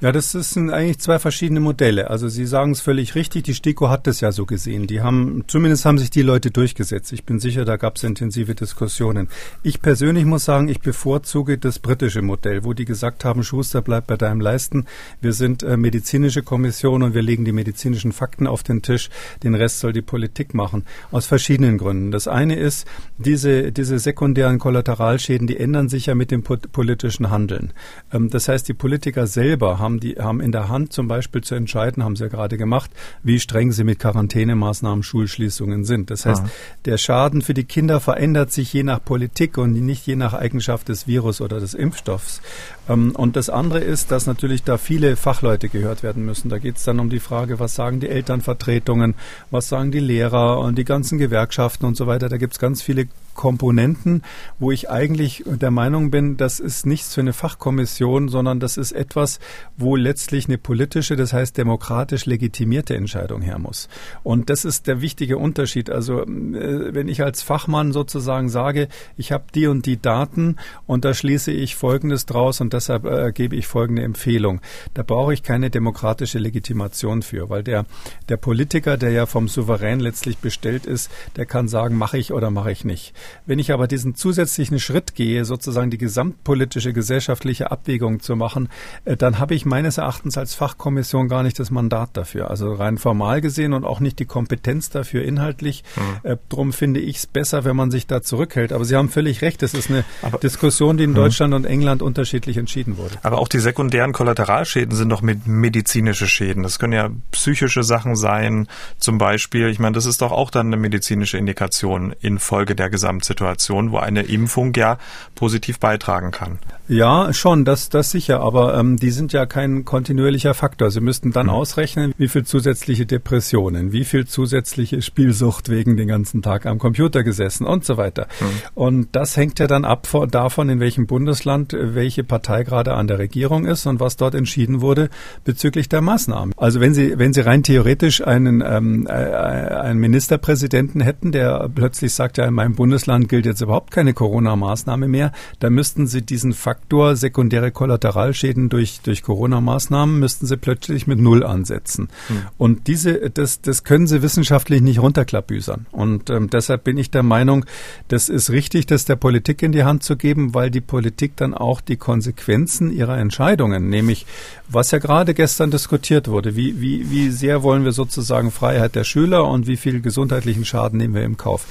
Ja, das sind eigentlich zwei verschiedene Modelle. Also Sie sagen es völlig richtig, die STIKO hat das ja so gesehen. Die haben, zumindest haben sich die Leute durchgesetzt. Ich bin sicher, da gab es intensive Diskussionen. Ich persönlich muss sagen, ich bevorzuge das britische Modell, wo die gesagt haben, Schuster bleibt bei deinem Leisten. Wir sind äh, medizinische Kommission und wir legen die medizinischen Fakten auf den Tisch. Den Rest soll die Politik machen. Aus verschiedenen Gründen. Das eine ist, diese, diese sekundären Kollateralschäden, die ändern sich ja mit dem politischen Handeln. Ähm, das heißt, die Politiker selber haben haben, die haben in der Hand zum Beispiel zu entscheiden, haben sie ja gerade gemacht, wie streng sie mit Quarantänemaßnahmen, Schulschließungen sind. Das heißt, Aha. der Schaden für die Kinder verändert sich je nach Politik und nicht je nach Eigenschaft des Virus oder des Impfstoffs. Ähm, und das andere ist, dass natürlich da viele Fachleute gehört werden müssen. Da geht es dann um die Frage, was sagen die Elternvertretungen, was sagen die Lehrer und die ganzen Gewerkschaften und so weiter. Da gibt es ganz viele Komponenten, wo ich eigentlich der Meinung bin, das ist nichts für eine Fachkommission, sondern das ist etwas, wo letztlich eine politische, das heißt demokratisch legitimierte Entscheidung her muss. Und das ist der wichtige Unterschied. Also äh, wenn ich als Fachmann sozusagen sage, ich habe die und die Daten und da schließe ich Folgendes draus und deshalb äh, gebe ich folgende Empfehlung. Da brauche ich keine demokratische Legitimation für, weil der, der Politiker, der ja vom Souverän letztlich bestellt ist, der kann sagen, mache ich oder mache ich nicht. Wenn ich aber diesen zusätzlichen Schritt gehe, sozusagen die gesamtpolitische gesellschaftliche Abwägung zu machen, äh, dann habe ich meines Erachtens als Fachkommission gar nicht das Mandat dafür. Also rein formal gesehen und auch nicht die Kompetenz dafür inhaltlich. Mhm. Äh, drum finde ich es besser, wenn man sich da zurückhält. Aber Sie haben völlig recht. Das ist eine aber, Diskussion, die in mhm. Deutschland und England unterschiedlich entschieden wurde. Aber auch die sekundären Kollateralschäden sind doch mit medizinische Schäden. Das können ja psychische Sachen sein, zum Beispiel. Ich meine, das ist doch auch dann eine medizinische Indikation infolge der gesamten Gesamtsituation, wo eine Impfung ja positiv beitragen kann. Ja, schon, das, das sicher, aber ähm, die sind ja kein kontinuierlicher Faktor. Sie müssten dann mhm. ausrechnen, wie viel zusätzliche Depressionen, wie viel zusätzliche Spielsucht wegen den ganzen Tag am Computer gesessen und so weiter. Mhm. Und das hängt ja dann ab davon, in welchem Bundesland äh, welche Partei gerade an der Regierung ist und was dort entschieden wurde bezüglich der Maßnahmen. Also wenn Sie, wenn Sie rein theoretisch einen, ähm, äh, einen Ministerpräsidenten hätten, der plötzlich sagt, ja, in meinem Bundesland gilt jetzt überhaupt keine Corona-Maßnahme mehr, dann müssten Sie diesen Faktor sekundäre Kollateralschäden durch, durch Corona-Maßnahmen müssten sie plötzlich mit Null ansetzen. Mhm. Und diese, das, das können sie wissenschaftlich nicht runterklabüsern. Und ähm, deshalb bin ich der Meinung, das ist richtig, das der Politik in die Hand zu geben, weil die Politik dann auch die Konsequenzen ihrer Entscheidungen, nämlich was ja gerade gestern diskutiert wurde, wie, wie, wie sehr wollen wir sozusagen Freiheit der Schüler und wie viel gesundheitlichen Schaden nehmen wir im Kauf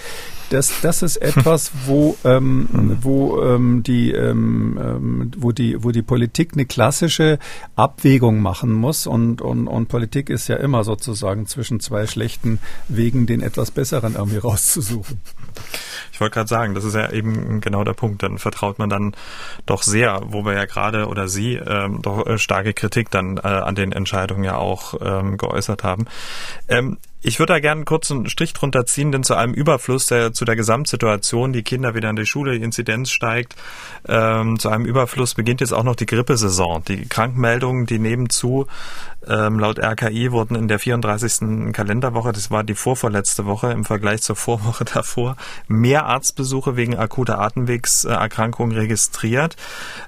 das, das ist etwas, wo, ähm, mhm. wo ähm, die, ähm, ähm, wo die, wo die Politik eine klassische Abwägung machen muss und, und, und Politik ist ja immer sozusagen zwischen zwei schlechten Wegen den etwas besseren irgendwie rauszusuchen. Ich wollte gerade sagen, das ist ja eben genau der Punkt. Dann vertraut man dann doch sehr, wo wir ja gerade oder Sie ähm, doch äh, starke Kritik dann äh, an den Entscheidungen ja auch ähm, geäußert haben. Ähm, ich würde da gerne einen Strich drunter ziehen, denn zu einem Überfluss der, zu der Gesamtsituation, die Kinder wieder in die Schule, die Inzidenz steigt, ähm, zu einem Überfluss beginnt jetzt auch noch die Grippesaison. Die Krankmeldungen, die nehmen zu. Ähm, laut RKI wurden in der 34. Kalenderwoche, das war die vorvorletzte Woche im Vergleich zur Vorwoche davor, mehr Arztbesuche wegen akuter Atemwegserkrankungen registriert.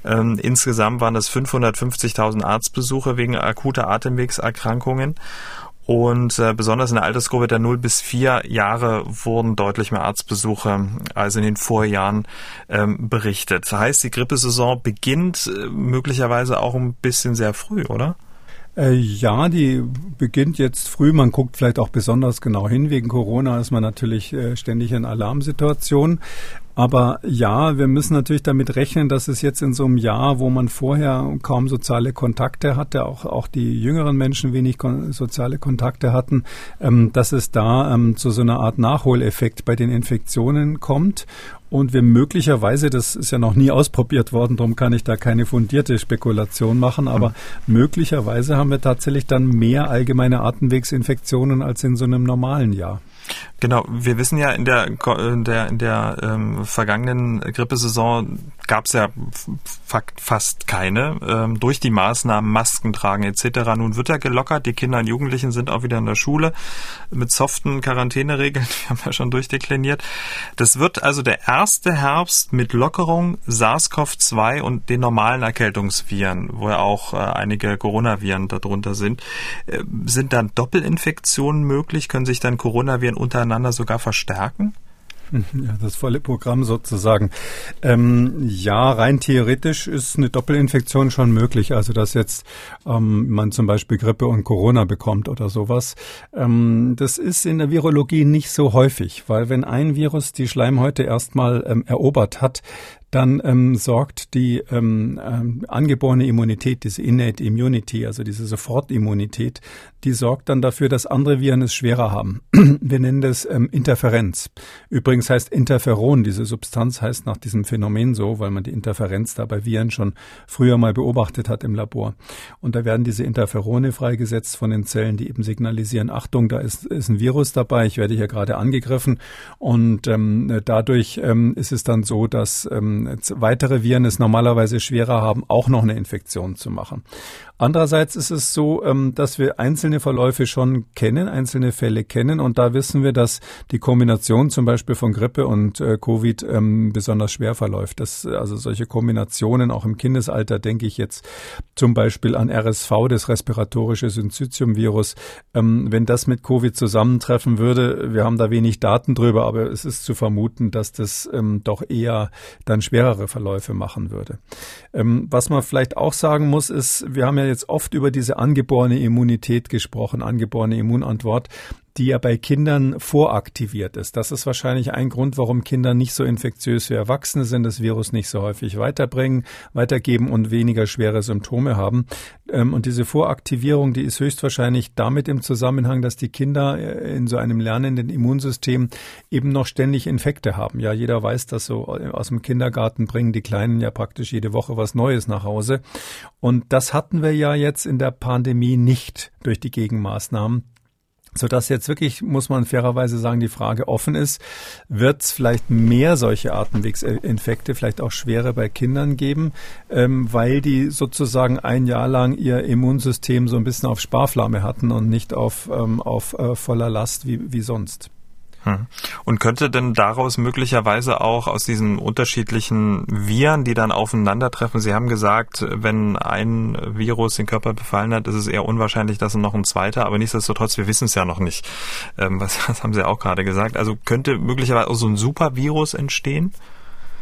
Ähm, insgesamt waren es 550.000 Arztbesuche wegen akuter Atemwegserkrankungen. Und äh, besonders in der Altersgruppe der 0 bis 4 Jahre wurden deutlich mehr Arztbesuche als in den Vorjahren ähm, berichtet. Das heißt, die Grippesaison beginnt äh, möglicherweise auch ein bisschen sehr früh, oder? Äh, ja, die beginnt jetzt früh. Man guckt vielleicht auch besonders genau hin. Wegen Corona ist man natürlich äh, ständig in Alarmsituationen. Aber ja, wir müssen natürlich damit rechnen, dass es jetzt in so einem Jahr, wo man vorher kaum soziale Kontakte hatte, auch, auch die jüngeren Menschen wenig kon soziale Kontakte hatten, ähm, dass es da ähm, zu so einer Art Nachholeffekt bei den Infektionen kommt und wir möglicherweise, das ist ja noch nie ausprobiert worden, darum kann ich da keine fundierte Spekulation machen, aber mhm. möglicherweise haben wir tatsächlich dann mehr allgemeine Atemwegsinfektionen als in so einem normalen Jahr. Genau, wir wissen ja in der in der, in der ähm, vergangenen Grippesaison gab es ja fast keine. Ähm, durch die Maßnahmen Masken tragen etc. Nun wird er gelockert. Die Kinder und Jugendlichen sind auch wieder in der Schule mit soften Quarantäneregeln. Wir haben ja schon durchdekliniert. Das wird also der erste Herbst mit Lockerung SARS-CoV-2 und den normalen Erkältungsviren, wo ja auch äh, einige Coronaviren darunter sind. Äh, sind dann Doppelinfektionen möglich? Können sich dann Coronaviren untereinander sogar verstärken? Ja, das volle Programm sozusagen. Ähm, ja, rein theoretisch ist eine Doppelinfektion schon möglich. Also dass jetzt ähm, man zum Beispiel Grippe und Corona bekommt oder sowas. Ähm, das ist in der Virologie nicht so häufig, weil wenn ein Virus die Schleimhäute erstmal ähm, erobert hat, dann ähm, sorgt die ähm, ähm, angeborene Immunität, diese Innate Immunity, also diese Sofortimmunität, die sorgt dann dafür, dass andere Viren es schwerer haben. Wir nennen das ähm, Interferenz. Übrigens heißt Interferon, diese Substanz heißt nach diesem Phänomen so, weil man die Interferenz da bei Viren schon früher mal beobachtet hat im Labor. Und da werden diese Interferone freigesetzt von den Zellen, die eben signalisieren, Achtung, da ist, ist ein Virus dabei, ich werde hier gerade angegriffen. Und ähm, dadurch ähm, ist es dann so, dass ähm, weitere Viren es normalerweise schwerer haben, auch noch eine Infektion zu machen. Andererseits ist es so, ähm, dass wir einzelne Verläufe schon kennen, einzelne Fälle kennen und da wissen wir, dass die Kombination zum Beispiel von Grippe und äh, Covid ähm, besonders schwer verläuft. Das, also solche Kombinationen auch im Kindesalter denke ich jetzt zum Beispiel an RSV, das respiratorische Syncytium-Virus. Ähm, wenn das mit Covid zusammentreffen würde, wir haben da wenig Daten drüber, aber es ist zu vermuten, dass das doch eher dann schwerere Verläufe machen würde. was man vielleicht auch sagen muss, ist, wir haben ja jetzt oft über diese angeborene Immunität gesprochen, angeborene Immunantwort die ja bei Kindern voraktiviert ist. Das ist wahrscheinlich ein Grund, warum Kinder nicht so infektiös wie Erwachsene sind, das Virus nicht so häufig weiterbringen, weitergeben und weniger schwere Symptome haben. Ähm, und diese Voraktivierung, die ist höchstwahrscheinlich damit im Zusammenhang, dass die Kinder äh, in so einem lernenden Immunsystem eben noch ständig Infekte haben. Ja, jeder weiß das so. Äh, aus dem Kindergarten bringen die Kleinen ja praktisch jede Woche was Neues nach Hause. Und das hatten wir ja jetzt in der Pandemie nicht durch die Gegenmaßnahmen sodass jetzt wirklich, muss man fairerweise sagen, die Frage offen ist, wird es vielleicht mehr solche Atemwegsinfekte, vielleicht auch schwere bei Kindern geben, ähm, weil die sozusagen ein Jahr lang ihr Immunsystem so ein bisschen auf Sparflamme hatten und nicht auf, ähm, auf äh, voller Last wie, wie sonst. Hm. Und könnte denn daraus möglicherweise auch aus diesen unterschiedlichen Viren, die dann aufeinandertreffen, Sie haben gesagt, wenn ein Virus den Körper befallen hat, ist es eher unwahrscheinlich, dass noch ein zweiter, aber nichtsdestotrotz, wir wissen es ja noch nicht. Ähm, was, was haben Sie auch gerade gesagt? Also könnte möglicherweise auch so ein Supervirus entstehen?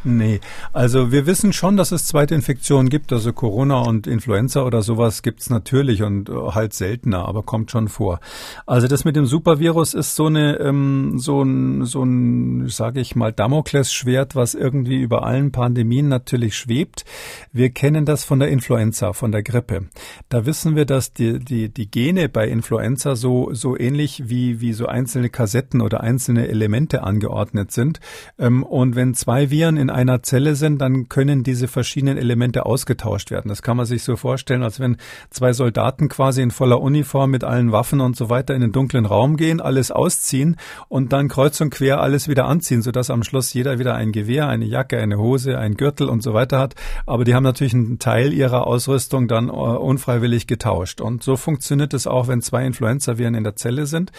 Nee, also wir wissen schon, dass es zweite Infektionen gibt. Also Corona und Influenza oder sowas gibt's natürlich und äh, halt seltener, aber kommt schon vor. Also das mit dem Supervirus ist so eine ähm, so ein so ein sage ich mal Damoklesschwert, was irgendwie über allen Pandemien natürlich schwebt. Wir kennen das von der Influenza, von der Grippe. Da wissen wir, dass die die die Gene bei Influenza so so ähnlich wie wie so einzelne Kassetten oder einzelne Elemente angeordnet sind. Ähm, und wenn zwei Viren in einer Zelle sind, dann können diese verschiedenen Elemente ausgetauscht werden. Das kann man sich so vorstellen, als wenn zwei Soldaten quasi in voller Uniform mit allen Waffen und so weiter in den dunklen Raum gehen, alles ausziehen und dann kreuz und quer alles wieder anziehen, sodass am Schluss jeder wieder ein Gewehr, eine Jacke, eine Hose, ein Gürtel und so weiter hat. Aber die haben natürlich einen Teil ihrer Ausrüstung dann äh, unfreiwillig getauscht. Und so funktioniert es auch, wenn zwei Influenza-Viren in der Zelle sind.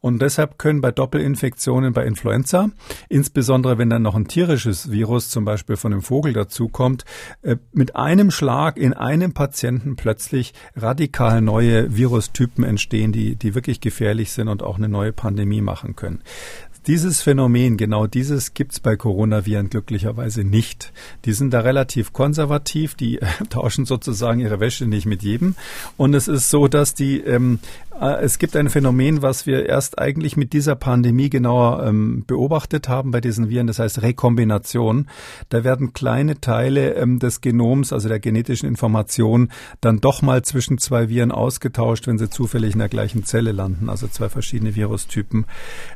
Und deshalb können bei Doppelinfektionen bei Influenza, insbesondere wenn dann noch ein tierisches Virus Virus zum Beispiel von einem Vogel dazukommt, äh, mit einem Schlag in einem Patienten plötzlich radikal neue Virustypen entstehen, die, die wirklich gefährlich sind und auch eine neue Pandemie machen können. Dieses Phänomen, genau dieses gibt's bei Coronaviren glücklicherweise nicht. Die sind da relativ konservativ, die äh, tauschen sozusagen ihre Wäsche nicht mit jedem. Und es ist so, dass die ähm, äh, es gibt ein Phänomen, was wir erst eigentlich mit dieser Pandemie genauer ähm, beobachtet haben bei diesen Viren, das heißt Rekombination. Da werden kleine Teile ähm, des Genoms, also der genetischen Information, dann doch mal zwischen zwei Viren ausgetauscht, wenn sie zufällig in der gleichen Zelle landen, also zwei verschiedene Virustypen.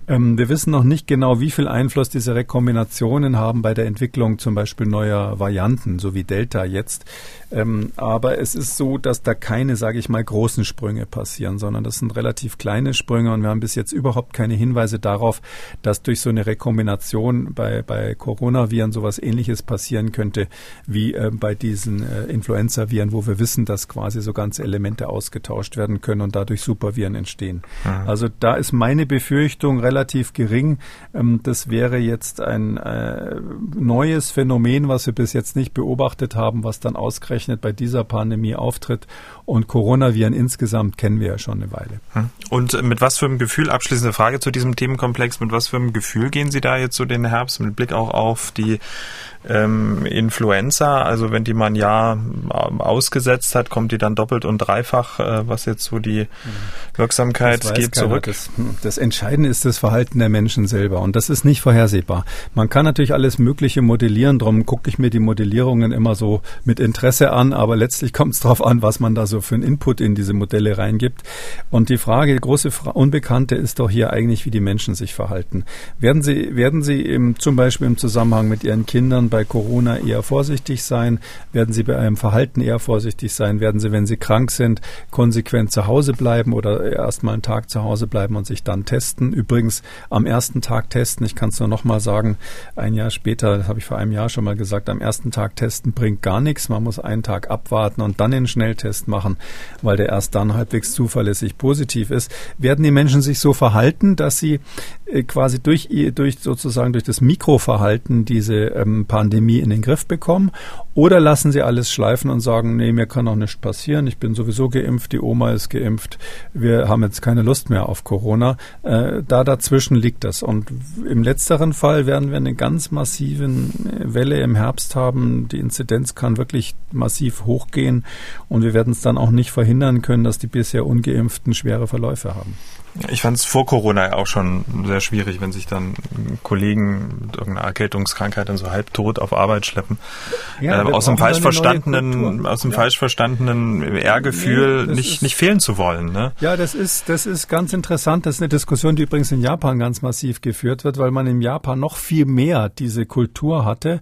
Ähm, wir wissen noch nicht genau, wie viel Einfluss diese Rekombinationen haben bei der Entwicklung zum Beispiel neuer Varianten, so wie Delta jetzt. Ähm, aber es ist so, dass da keine, sage ich mal, großen Sprünge passieren, sondern das das sind relativ kleine Sprünge und wir haben bis jetzt überhaupt keine Hinweise darauf, dass durch so eine Rekombination bei, bei Coronaviren sowas ähnliches passieren könnte wie äh, bei diesen äh, Influenza-Viren, wo wir wissen, dass quasi so ganze Elemente ausgetauscht werden können und dadurch Superviren entstehen. Mhm. Also da ist meine Befürchtung relativ gering. Ähm, das wäre jetzt ein äh, neues Phänomen, was wir bis jetzt nicht beobachtet haben, was dann ausgerechnet bei dieser Pandemie auftritt. Und Coronaviren insgesamt kennen wir ja schon eine Weile. Hm. Und mit was für einem Gefühl, abschließende Frage zu diesem Themenkomplex, mit was für einem Gefühl gehen Sie da jetzt so den Herbst mit Blick auch auf die ähm, Influenza? Also wenn die man ja ausgesetzt hat, kommt die dann doppelt und dreifach, äh, was jetzt so die Wirksamkeit geht, zurück? Das, das Entscheidende ist das Verhalten der Menschen selber und das ist nicht vorhersehbar. Man kann natürlich alles Mögliche modellieren, darum gucke ich mir die Modellierungen immer so mit Interesse an, aber letztlich kommt es darauf an, was man da so für einen Input in diese Modelle reingibt. Und die Frage, die große Fra Unbekannte ist doch hier eigentlich, wie die Menschen sich verhalten. Werden sie, werden sie im, zum Beispiel im Zusammenhang mit ihren Kindern bei Corona eher vorsichtig sein? Werden sie bei einem Verhalten eher vorsichtig sein? Werden sie, wenn sie krank sind, konsequent zu Hause bleiben oder erst mal einen Tag zu Hause bleiben und sich dann testen? Übrigens am ersten Tag testen, ich kann es nur noch mal sagen, ein Jahr später, das habe ich vor einem Jahr schon mal gesagt, am ersten Tag testen bringt gar nichts. Man muss einen Tag abwarten und dann den Schnelltest machen, weil der erst dann halbwegs zuverlässig positiv ist. Werden die Menschen sich so verhalten, dass sie äh, quasi durch, durch sozusagen durch das Mikroverhalten diese ähm, Pandemie in den Griff bekommen? Oder lassen sie alles schleifen und sagen, nee, mir kann auch nichts passieren, ich bin sowieso geimpft, die Oma ist geimpft, wir haben jetzt keine Lust mehr auf Corona. Äh, da dazwischen liegt das. Und im letzteren Fall werden wir eine ganz massive Welle im Herbst haben. Die Inzidenz kann wirklich massiv hochgehen und wir werden es dann auch nicht verhindern können, dass die bisher ungeimpften schwere Verläufe haben. Ich fand es vor Corona auch schon sehr schwierig, wenn sich dann Kollegen mit irgendeiner Erkältungskrankheit dann so halbtot auf Arbeit schleppen. Ja, äh, aus dem falsch verstandenen, aus dem ja. falsch verstandenen Ehrgefühl nee, nicht, nicht fehlen zu wollen. Ne? Ja, das ist, das ist ganz interessant. Das ist eine Diskussion, die übrigens in Japan ganz massiv geführt wird, weil man in Japan noch viel mehr diese Kultur hatte.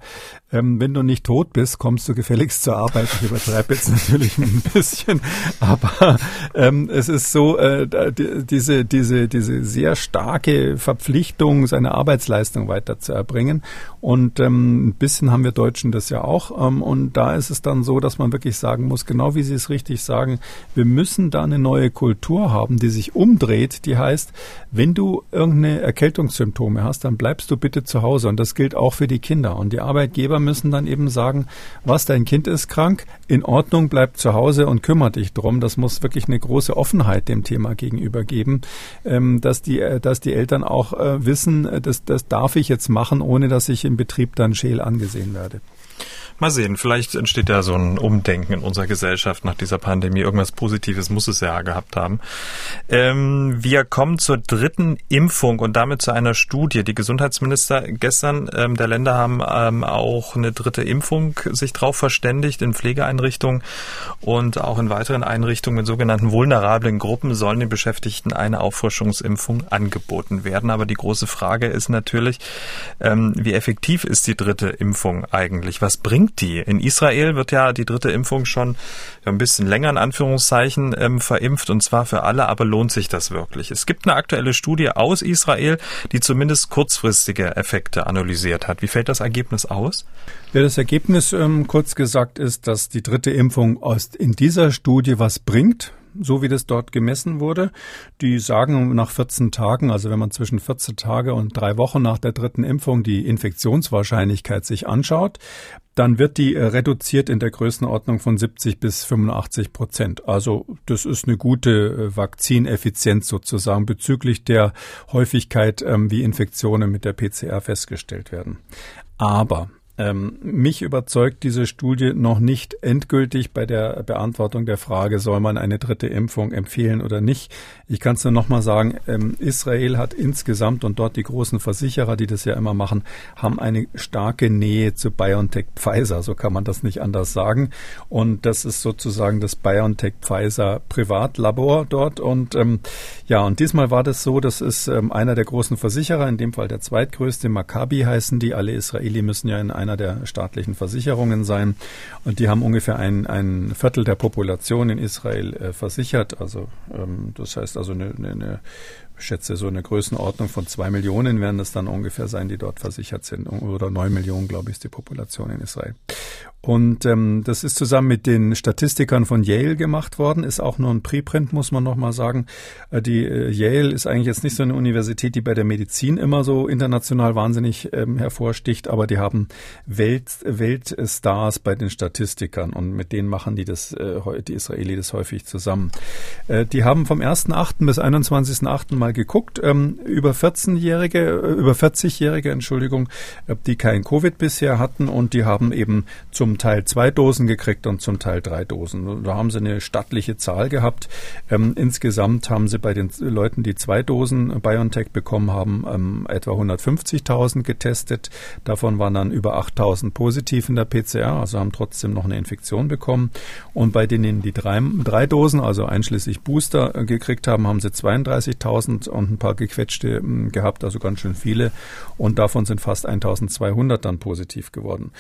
Ähm, wenn du nicht tot bist, kommst du gefälligst zur Arbeit. Ich übertreibe jetzt natürlich ein bisschen, aber ähm, es ist so, äh, diese diese, diese, sehr starke Verpflichtung, seine Arbeitsleistung weiter zu erbringen. Und ähm, ein bisschen haben wir Deutschen das ja auch. Ähm, und da ist es dann so, dass man wirklich sagen muss, genau wie Sie es richtig sagen, wir müssen da eine neue Kultur haben, die sich umdreht, die heißt, wenn du irgendeine Erkältungssymptome hast, dann bleibst du bitte zu Hause. Und das gilt auch für die Kinder. Und die Arbeitgeber müssen dann eben sagen, was, dein Kind ist krank, in Ordnung, bleib zu Hause und kümmere dich drum. Das muss wirklich eine große Offenheit dem Thema gegenüber geben ähm, dass die, äh, dass die Eltern auch äh, wissen, äh, das, das darf ich jetzt machen, ohne dass ich im Betrieb dann scheel angesehen werde. Mal sehen, vielleicht entsteht ja so ein Umdenken in unserer Gesellschaft nach dieser Pandemie. Irgendwas Positives muss es ja gehabt haben. Ähm, wir kommen zur dritten Impfung und damit zu einer Studie. Die Gesundheitsminister gestern ähm, der Länder haben ähm, auch eine dritte Impfung sich drauf verständigt in Pflegeeinrichtungen und auch in weiteren Einrichtungen in sogenannten vulnerablen Gruppen sollen den Beschäftigten eine Auffrischungsimpfung angeboten werden. Aber die große Frage ist natürlich, ähm, wie effektiv ist die dritte Impfung eigentlich? Was bringt bringt die? In Israel wird ja die dritte Impfung schon ein bisschen länger in Anführungszeichen ähm, verimpft und zwar für alle, aber lohnt sich das wirklich? Es gibt eine aktuelle Studie aus Israel, die zumindest kurzfristige Effekte analysiert hat. Wie fällt das Ergebnis aus? Ja, das Ergebnis ähm, kurz gesagt ist, dass die dritte Impfung aus, in dieser Studie was bringt so wie das dort gemessen wurde. Die sagen nach 14 Tagen, also wenn man zwischen 14 Tage und drei Wochen nach der dritten Impfung die Infektionswahrscheinlichkeit sich anschaut, dann wird die äh, reduziert in der Größenordnung von 70 bis 85 Prozent. Also das ist eine gute äh, Vakzineffizienz sozusagen bezüglich der Häufigkeit, ähm, wie Infektionen mit der PCR festgestellt werden. Aber ähm, mich überzeugt diese Studie noch nicht endgültig bei der Beantwortung der Frage, soll man eine dritte Impfung empfehlen oder nicht. Ich kann es nur noch mal sagen, ähm, Israel hat insgesamt und dort die großen Versicherer, die das ja immer machen, haben eine starke Nähe zu BioNTech Pfizer. So kann man das nicht anders sagen. Und das ist sozusagen das BioNTech Pfizer Privatlabor dort. Und ähm, ja, und diesmal war das so, das ist ähm, einer der großen Versicherer, in dem Fall der zweitgrößte, Maccabi heißen die. Alle Israeli müssen ja in einer einer der staatlichen Versicherungen sein. Und die haben ungefähr ein, ein Viertel der Population in Israel äh, versichert. Also ähm, das heißt also eine, eine, eine schätze so eine Größenordnung von zwei Millionen werden es dann ungefähr sein, die dort versichert sind. Oder neun Millionen, glaube ich, ist die Population in Israel. Und ähm, das ist zusammen mit den Statistikern von Yale gemacht worden, ist auch nur ein Preprint, muss man nochmal sagen. Äh, die äh, Yale ist eigentlich jetzt nicht so eine Universität, die bei der Medizin immer so international wahnsinnig ähm, hervorsticht, aber die haben Welt, Weltstars bei den Statistikern und mit denen machen die das, äh, die Israeli das häufig zusammen. Äh, die haben vom 1.8. bis 21.8. mal geguckt, ähm, über 14-Jährige, äh, über 40-Jährige, Entschuldigung, die kein Covid bisher hatten und die haben eben zum zum Teil zwei Dosen gekriegt und zum Teil drei Dosen. Da haben sie eine stattliche Zahl gehabt. Ähm, insgesamt haben sie bei den Leuten, die zwei Dosen BioNTech bekommen haben, ähm, etwa 150.000 getestet. Davon waren dann über 8.000 positiv in der PCR, also haben trotzdem noch eine Infektion bekommen. Und bei denen, die drei, drei Dosen, also einschließlich Booster, äh, gekriegt haben, haben sie 32.000 und ein paar gequetschte gehabt, also ganz schön viele. Und davon sind fast 1.200 dann positiv geworden.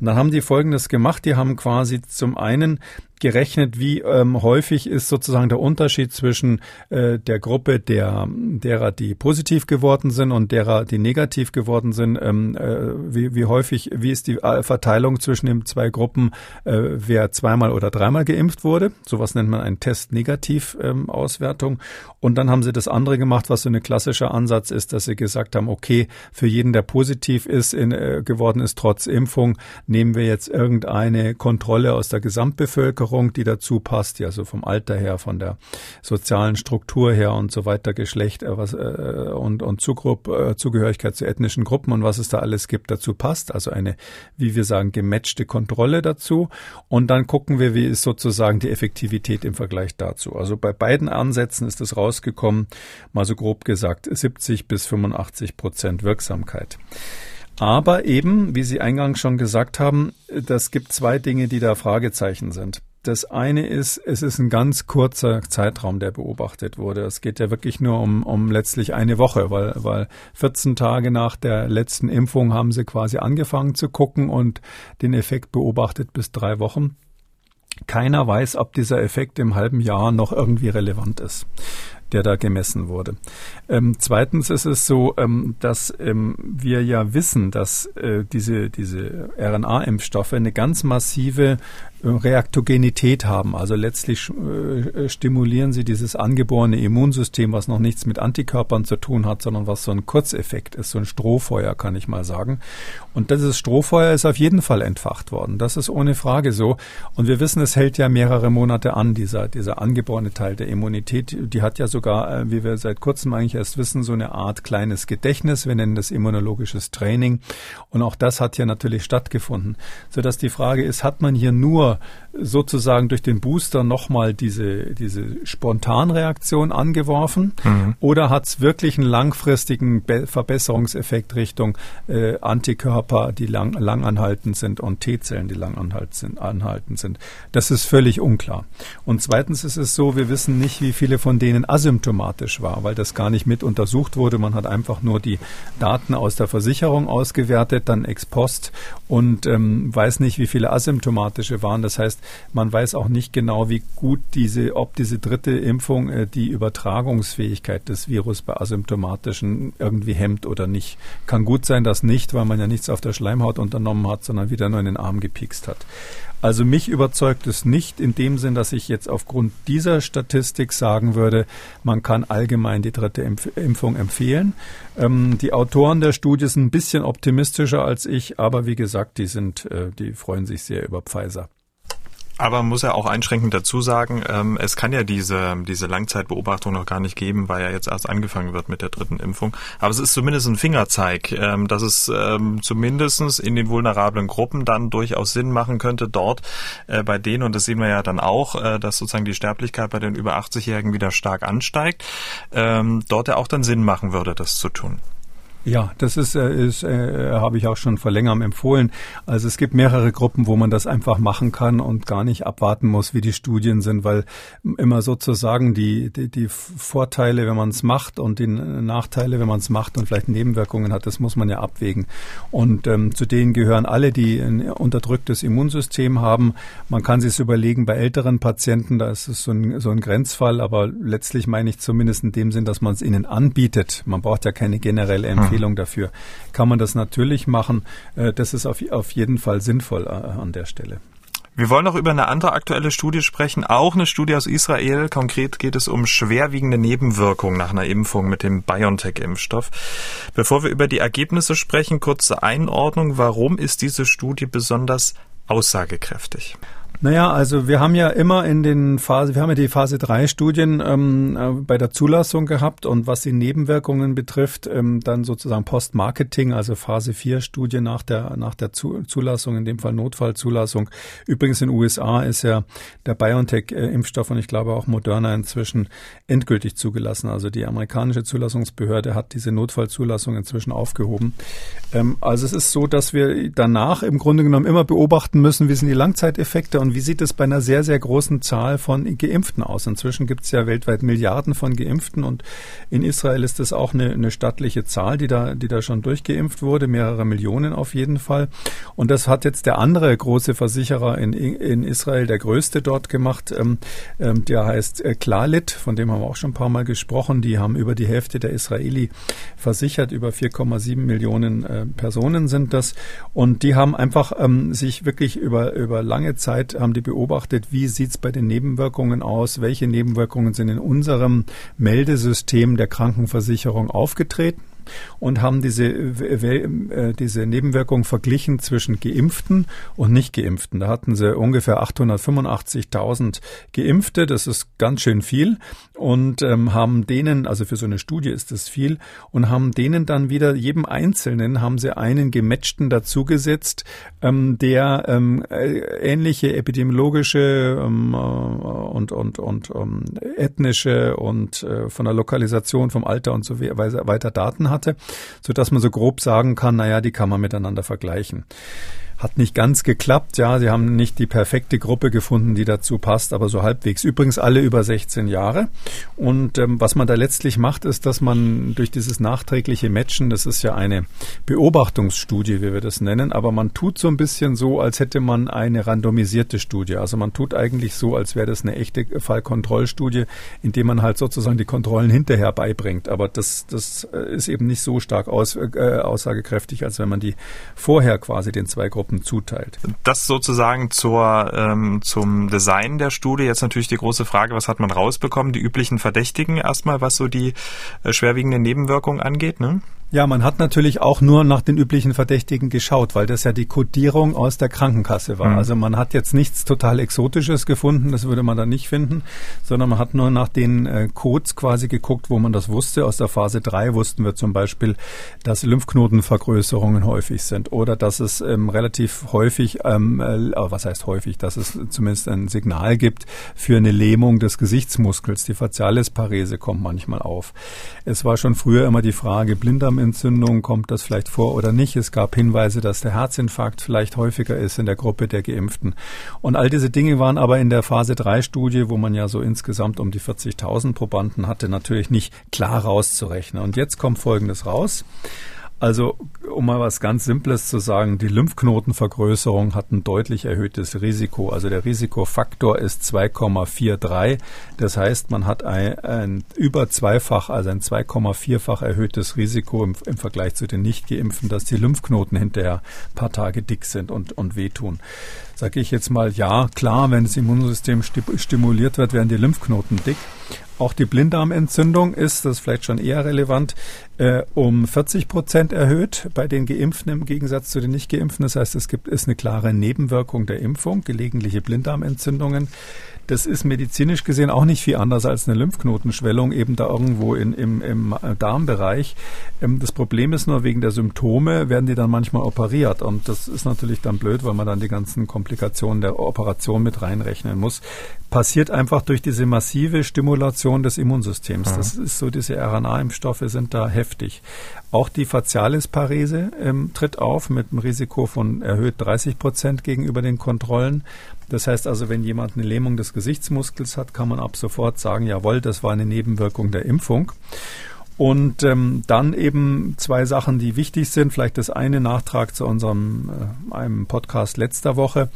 Und dann haben die folgendes Folgendes gemacht. Die haben quasi zum einen gerechnet, wie ähm, häufig ist sozusagen der Unterschied zwischen äh, der Gruppe der derer, die positiv geworden sind und derer, die negativ geworden sind. Ähm, äh, wie, wie häufig, wie ist die äh, Verteilung zwischen den zwei Gruppen, äh, wer zweimal oder dreimal geimpft wurde? Sowas nennt man ein Test-Negativ-Auswertung. Ähm, und dann haben sie das andere gemacht, was so ein klassischer Ansatz ist, dass sie gesagt haben, okay, für jeden, der positiv ist, in, äh, geworden ist trotz Impfung, nehmen wir jetzt irgendeine Kontrolle aus der Gesamtbevölkerung Bevölkerung, die dazu passt, ja, so vom Alter her, von der sozialen Struktur her und so weiter, Geschlecht äh, was, äh, und, und Zugrupp, äh, Zugehörigkeit zu ethnischen Gruppen und was es da alles gibt, dazu passt. Also eine, wie wir sagen, gematchte Kontrolle dazu. Und dann gucken wir, wie ist sozusagen die Effektivität im Vergleich dazu. Also bei beiden Ansätzen ist es rausgekommen, mal so grob gesagt, 70 bis 85 Prozent Wirksamkeit. Aber eben, wie Sie eingangs schon gesagt haben, das gibt zwei Dinge, die da Fragezeichen sind. Das eine ist, es ist ein ganz kurzer Zeitraum, der beobachtet wurde. Es geht ja wirklich nur um, um letztlich eine Woche, weil, weil 14 Tage nach der letzten Impfung haben sie quasi angefangen zu gucken und den Effekt beobachtet bis drei Wochen. Keiner weiß, ob dieser Effekt im halben Jahr noch irgendwie relevant ist der da gemessen wurde. Ähm, zweitens ist es so, ähm, dass ähm, wir ja wissen, dass äh, diese, diese RNA-Impfstoffe eine ganz massive Reaktogenität haben. Also letztlich äh, stimulieren sie dieses angeborene Immunsystem, was noch nichts mit Antikörpern zu tun hat, sondern was so ein Kurzeffekt ist, so ein Strohfeuer, kann ich mal sagen. Und dieses Strohfeuer ist auf jeden Fall entfacht worden. Das ist ohne Frage so. Und wir wissen, es hält ja mehrere Monate an, dieser, dieser angeborene Teil der Immunität. Die hat ja sogar, äh, wie wir seit kurzem eigentlich erst wissen, so eine Art kleines Gedächtnis. Wir nennen das immunologisches Training. Und auch das hat hier natürlich stattgefunden. Sodass die Frage ist, hat man hier nur sozusagen durch den Booster nochmal diese, diese Spontanreaktion angeworfen mhm. oder hat es wirklich einen langfristigen Be Verbesserungseffekt Richtung äh, Antikörper, die lang, langanhaltend sind und T-Zellen, die langanhaltend sind, anhaltend sind? Das ist völlig unklar. Und zweitens ist es so, wir wissen nicht, wie viele von denen asymptomatisch war, weil das gar nicht mit untersucht wurde. Man hat einfach nur die Daten aus der Versicherung ausgewertet, dann ex post und ähm, weiß nicht, wie viele asymptomatische waren. Das heißt, man weiß auch nicht genau, wie gut diese, ob diese dritte Impfung äh, die Übertragungsfähigkeit des Virus bei asymptomatischen irgendwie hemmt oder nicht. Kann gut sein, dass nicht, weil man ja nichts auf der Schleimhaut unternommen hat, sondern wieder nur in den Arm gepikst hat. Also mich überzeugt es nicht in dem Sinn, dass ich jetzt aufgrund dieser Statistik sagen würde, man kann allgemein die dritte Impf Impfung empfehlen. Ähm, die Autoren der Studie sind ein bisschen optimistischer als ich, aber wie gesagt, die sind, äh, die freuen sich sehr über Pfizer. Aber muss er auch einschränkend dazu sagen, ähm, es kann ja diese, diese Langzeitbeobachtung noch gar nicht geben, weil ja jetzt erst angefangen wird mit der dritten Impfung. Aber es ist zumindest ein Fingerzeig, ähm, dass es ähm, zumindestens in den vulnerablen Gruppen dann durchaus Sinn machen könnte, dort äh, bei denen, und das sehen wir ja dann auch, äh, dass sozusagen die Sterblichkeit bei den über 80-Jährigen wieder stark ansteigt, ähm, dort ja auch dann Sinn machen würde, das zu tun. Ja, das ist, äh, ist äh, habe ich auch schon vor längerem empfohlen. Also es gibt mehrere Gruppen, wo man das einfach machen kann und gar nicht abwarten muss, wie die Studien sind, weil immer sozusagen die, die, die Vorteile, wenn man es macht und die Nachteile, wenn man es macht und vielleicht Nebenwirkungen hat, das muss man ja abwägen. Und ähm, zu denen gehören alle, die ein unterdrücktes Immunsystem haben. Man kann sich überlegen, bei älteren Patienten, da ist es so ein, so ein Grenzfall, aber letztlich meine ich zumindest in dem Sinn, dass man es ihnen anbietet. Man braucht ja keine generelle Empfehlung. Empfehlung dafür. Kann man das natürlich machen. Äh, das ist auf, auf jeden Fall sinnvoll äh, an der Stelle. Wir wollen noch über eine andere aktuelle Studie sprechen, auch eine Studie aus Israel. Konkret geht es um schwerwiegende Nebenwirkungen nach einer Impfung mit dem BioNTech-Impfstoff. Bevor wir über die Ergebnisse sprechen, kurze Einordnung. Warum ist diese Studie besonders aussagekräftig? Naja, also wir haben ja immer in den Phase, wir haben ja die Phase 3 Studien ähm, äh, bei der Zulassung gehabt und was die Nebenwirkungen betrifft, ähm, dann sozusagen Post-Marketing, also Phase 4 Studie nach der, nach der Zulassung, in dem Fall Notfallzulassung. Übrigens in den USA ist ja der BioNTech-Impfstoff und ich glaube auch Moderna inzwischen endgültig zugelassen. Also die amerikanische Zulassungsbehörde hat diese Notfallzulassung inzwischen aufgehoben. Ähm, also es ist so, dass wir danach im Grunde genommen immer beobachten müssen, wie sind die Langzeiteffekte und und wie sieht es bei einer sehr, sehr großen Zahl von Geimpften aus? Inzwischen gibt es ja weltweit Milliarden von Geimpften und in Israel ist das auch eine, eine stattliche Zahl, die da, die da schon durchgeimpft wurde, mehrere Millionen auf jeden Fall. Und das hat jetzt der andere große Versicherer in, in Israel, der größte dort gemacht, ähm, ähm, der heißt äh, Klalit, von dem haben wir auch schon ein paar Mal gesprochen. Die haben über die Hälfte der Israeli versichert, über 4,7 Millionen äh, Personen sind das. Und die haben einfach ähm, sich wirklich über, über lange Zeit haben die beobachtet, wie sieht es bei den Nebenwirkungen aus, welche Nebenwirkungen sind in unserem Meldesystem der Krankenversicherung aufgetreten und haben diese, äh, diese Nebenwirkungen verglichen zwischen Geimpften und Nicht-Geimpften. Da hatten sie ungefähr 885.000 Geimpfte, das ist ganz schön viel, und ähm, haben denen, also für so eine Studie ist das viel, und haben denen dann wieder, jedem Einzelnen haben sie einen Gematchten dazugesetzt, ähm, der ähm, äh, ähnliche epidemiologische ähm, äh, und, und, und ähm, ethnische und äh, von der Lokalisation, vom Alter und so weiter Daten hat hatte, so dass man so grob sagen kann, naja, die kann man miteinander vergleichen. Hat nicht ganz geklappt, ja. Sie haben nicht die perfekte Gruppe gefunden, die dazu passt, aber so halbwegs. Übrigens alle über 16 Jahre. Und ähm, was man da letztlich macht, ist, dass man durch dieses nachträgliche Matchen, das ist ja eine Beobachtungsstudie, wie wir das nennen, aber man tut so ein bisschen so, als hätte man eine randomisierte Studie. Also man tut eigentlich so, als wäre das eine echte Fallkontrollstudie, indem man halt sozusagen die Kontrollen hinterher beibringt. Aber das, das äh, ist eben nicht so stark aus, äh, aussagekräftig, als wenn man die vorher quasi den zwei Gruppen Gruppen zuteilt. Das sozusagen zur, ähm, zum Design der Studie. Jetzt natürlich die große Frage, was hat man rausbekommen? Die üblichen Verdächtigen erstmal, was so die äh, schwerwiegenden Nebenwirkungen angeht, ne? Ja, man hat natürlich auch nur nach den üblichen Verdächtigen geschaut, weil das ja die Kodierung aus der Krankenkasse war. Mhm. Also man hat jetzt nichts total Exotisches gefunden, das würde man da nicht finden, sondern man hat nur nach den äh, Codes quasi geguckt, wo man das wusste. Aus der Phase 3 wussten wir zum Beispiel, dass Lymphknotenvergrößerungen häufig sind oder dass es ähm, relativ häufig, ähm, äh, was heißt häufig, dass es zumindest ein Signal gibt für eine Lähmung des Gesichtsmuskels. Die Facialisparese kommt manchmal auf. Es war schon früher immer die Frage, Blinddarm Lungenentzündung, kommt das vielleicht vor oder nicht? Es gab Hinweise, dass der Herzinfarkt vielleicht häufiger ist in der Gruppe der Geimpften. Und all diese Dinge waren aber in der Phase 3 Studie, wo man ja so insgesamt um die 40.000 Probanden hatte, natürlich nicht klar rauszurechnen. Und jetzt kommt Folgendes raus. Also, um mal was ganz Simples zu sagen, die Lymphknotenvergrößerung hat ein deutlich erhöhtes Risiko. Also der Risikofaktor ist 2,43. Das heißt, man hat ein, ein über zweifach, also ein 2,4-fach erhöhtes Risiko im, im, Vergleich zu den Nicht-Geimpften, dass die Lymphknoten hinterher ein paar Tage dick sind und, und wehtun. Sage ich jetzt mal, ja, klar, wenn das Immunsystem stimuliert wird, werden die Lymphknoten dick. Auch die Blinddarmentzündung ist, das ist vielleicht schon eher relevant, äh, um 40 Prozent erhöht bei den Geimpften im Gegensatz zu den Nicht-Geimpften. Das heißt, es gibt ist eine klare Nebenwirkung der Impfung, gelegentliche Blinddarmentzündungen. Das ist medizinisch gesehen auch nicht viel anders als eine Lymphknotenschwellung, eben da irgendwo in, im, im Darmbereich. Ähm, das Problem ist nur, wegen der Symptome werden die dann manchmal operiert. Und das ist natürlich dann blöd, weil man dann die ganzen Komplikationen der Operation mit reinrechnen muss. Passiert einfach durch diese massive Stimulation des Immunsystems. Das ist so, diese RNA-Impfstoffe sind da heftig. Auch die Facialisparese ähm, tritt auf mit einem Risiko von erhöht 30 Prozent gegenüber den Kontrollen. Das heißt also, wenn jemand eine Lähmung des Gesichtsmuskels hat, kann man ab sofort sagen, jawohl, das war eine Nebenwirkung der Impfung. Und ähm, dann eben zwei Sachen, die wichtig sind. Vielleicht das eine Nachtrag zu unserem äh, einem Podcast letzter Woche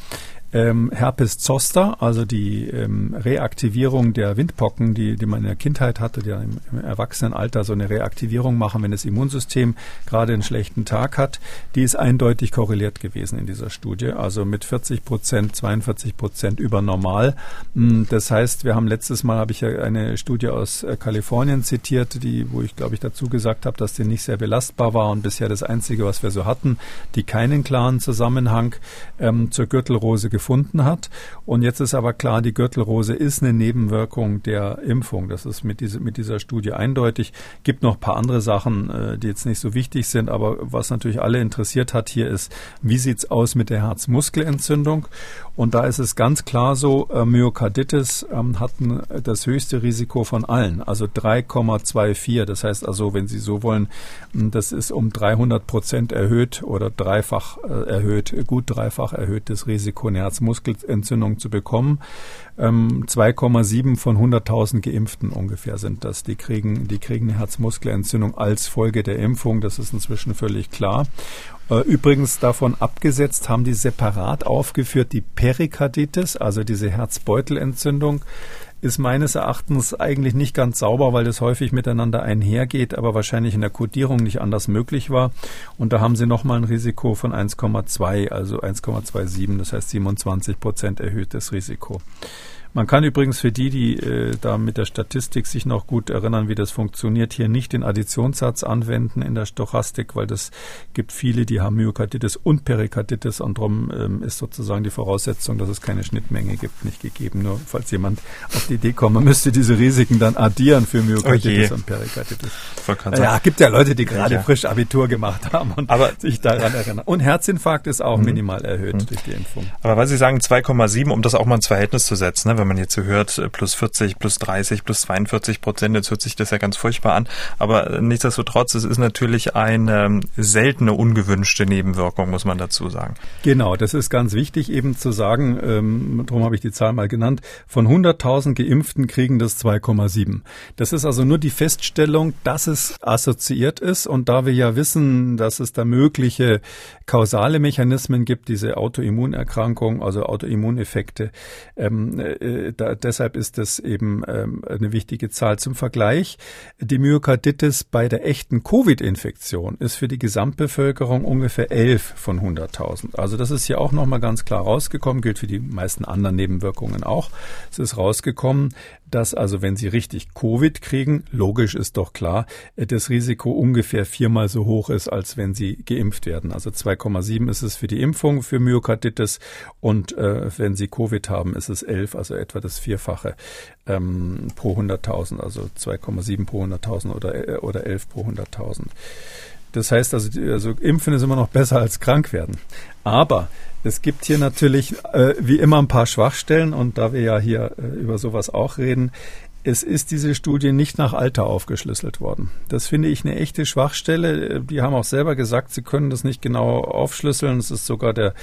ähm, Herpes zoster, also die ähm, Reaktivierung der Windpocken, die, die man in der Kindheit hatte, die im, im Erwachsenenalter so eine Reaktivierung machen, wenn das Immunsystem gerade einen schlechten Tag hat, die ist eindeutig korreliert gewesen in dieser Studie, also mit 40 Prozent, 42 Prozent über normal. Hm, das heißt, wir haben letztes Mal, habe ich ja eine Studie aus äh, Kalifornien zitiert, die, wo ich glaube ich dazu gesagt habe, dass die nicht sehr belastbar war und bisher das einzige, was wir so hatten, die keinen klaren Zusammenhang ähm, zur Gürtelrose gefunden gefunden hat. Und jetzt ist aber klar, die Gürtelrose ist eine Nebenwirkung der Impfung. Das ist mit, diese, mit dieser Studie eindeutig. Gibt noch ein paar andere Sachen, äh, die jetzt nicht so wichtig sind, aber was natürlich alle interessiert hat hier ist, wie sieht's aus mit der Herzmuskelentzündung? Und da ist es ganz klar so, äh, Myokarditis ähm, hat das höchste Risiko von allen, also 3,24. Das heißt also, wenn Sie so wollen, das ist um 300 Prozent erhöht oder dreifach äh, erhöht, gut dreifach erhöhtes Risiko, eine Herzmuskelentzündung zu bekommen. 2,7 ähm, von 100.000 Geimpften ungefähr sind das. Die kriegen, die kriegen eine Herzmuskelentzündung als Folge der Impfung. Das ist inzwischen völlig klar. Äh, übrigens davon abgesetzt haben die separat aufgeführt die Perikarditis, also diese Herzbeutelentzündung ist meines Erachtens eigentlich nicht ganz sauber, weil das häufig miteinander einhergeht, aber wahrscheinlich in der Kodierung nicht anders möglich war. Und da haben sie nochmal ein Risiko von 1,2, also 1,27, das heißt 27 Prozent erhöhtes Risiko. Man kann übrigens für die, die äh, da mit der Statistik sich noch gut erinnern, wie das funktioniert, hier nicht den Additionssatz anwenden in der Stochastik, weil das gibt viele, die haben Myokarditis und Perikarditis und darum ähm, ist sozusagen die Voraussetzung, dass es keine Schnittmenge gibt, nicht gegeben. Nur falls jemand auf die Idee kommt, man müsste diese Risiken dann addieren für Myokarditis oh und Perikarditis. Ja, gibt ja Leute, die gerade ja. frisch Abitur gemacht haben und aber, sich daran erinnern. Und Herzinfarkt ist auch mhm. minimal erhöht mhm. durch die Impfung. Aber weil Sie sagen 2,7, um das auch mal ins Verhältnis zu setzen, ne, wenn man jetzt so hört, äh, plus 40, plus 30, plus 42 Prozent, jetzt hört sich das ja ganz furchtbar an. Aber äh, nichtsdestotrotz, es ist natürlich eine ähm, seltene, ungewünschte Nebenwirkung, muss man dazu sagen. Genau, das ist ganz wichtig eben zu sagen, ähm, darum habe ich die Zahl mal genannt, von 100.000 Geimpften kriegen das 2,7. Das ist also nur die Feststellung, dass es assoziiert ist und da wir ja wissen, dass es da mögliche kausale Mechanismen gibt, diese Autoimmunerkrankung, also Autoimmuneffekte, ähm, äh, da, deshalb ist das eben ähm, eine wichtige Zahl zum Vergleich. Die Myokarditis bei der echten Covid-Infektion ist für die Gesamtbevölkerung ungefähr 11 von 100.000. Also das ist hier auch nochmal ganz klar rausgekommen, gilt für die meisten anderen Nebenwirkungen auch. Es ist rausgekommen, dass also wenn Sie richtig Covid kriegen, logisch ist doch klar, äh, das Risiko ungefähr viermal so hoch ist, als wenn Sie geimpft werden. Also 2,7 ist es für die Impfung für Myokarditis und äh, wenn Sie Covid haben, ist es 11, also etwa das Vierfache ähm, pro 100.000, also 2,7 pro 100.000 oder, äh, oder 11 pro 100.000. Das heißt also, also Impfen ist immer noch besser als krank werden. Aber es gibt hier natürlich äh, wie immer ein paar Schwachstellen und da wir ja hier äh, über sowas auch reden, es ist diese Studie nicht nach Alter aufgeschlüsselt worden. Das finde ich eine echte Schwachstelle. Die haben auch selber gesagt, sie können das nicht genau aufschlüsseln. Es ist sogar der,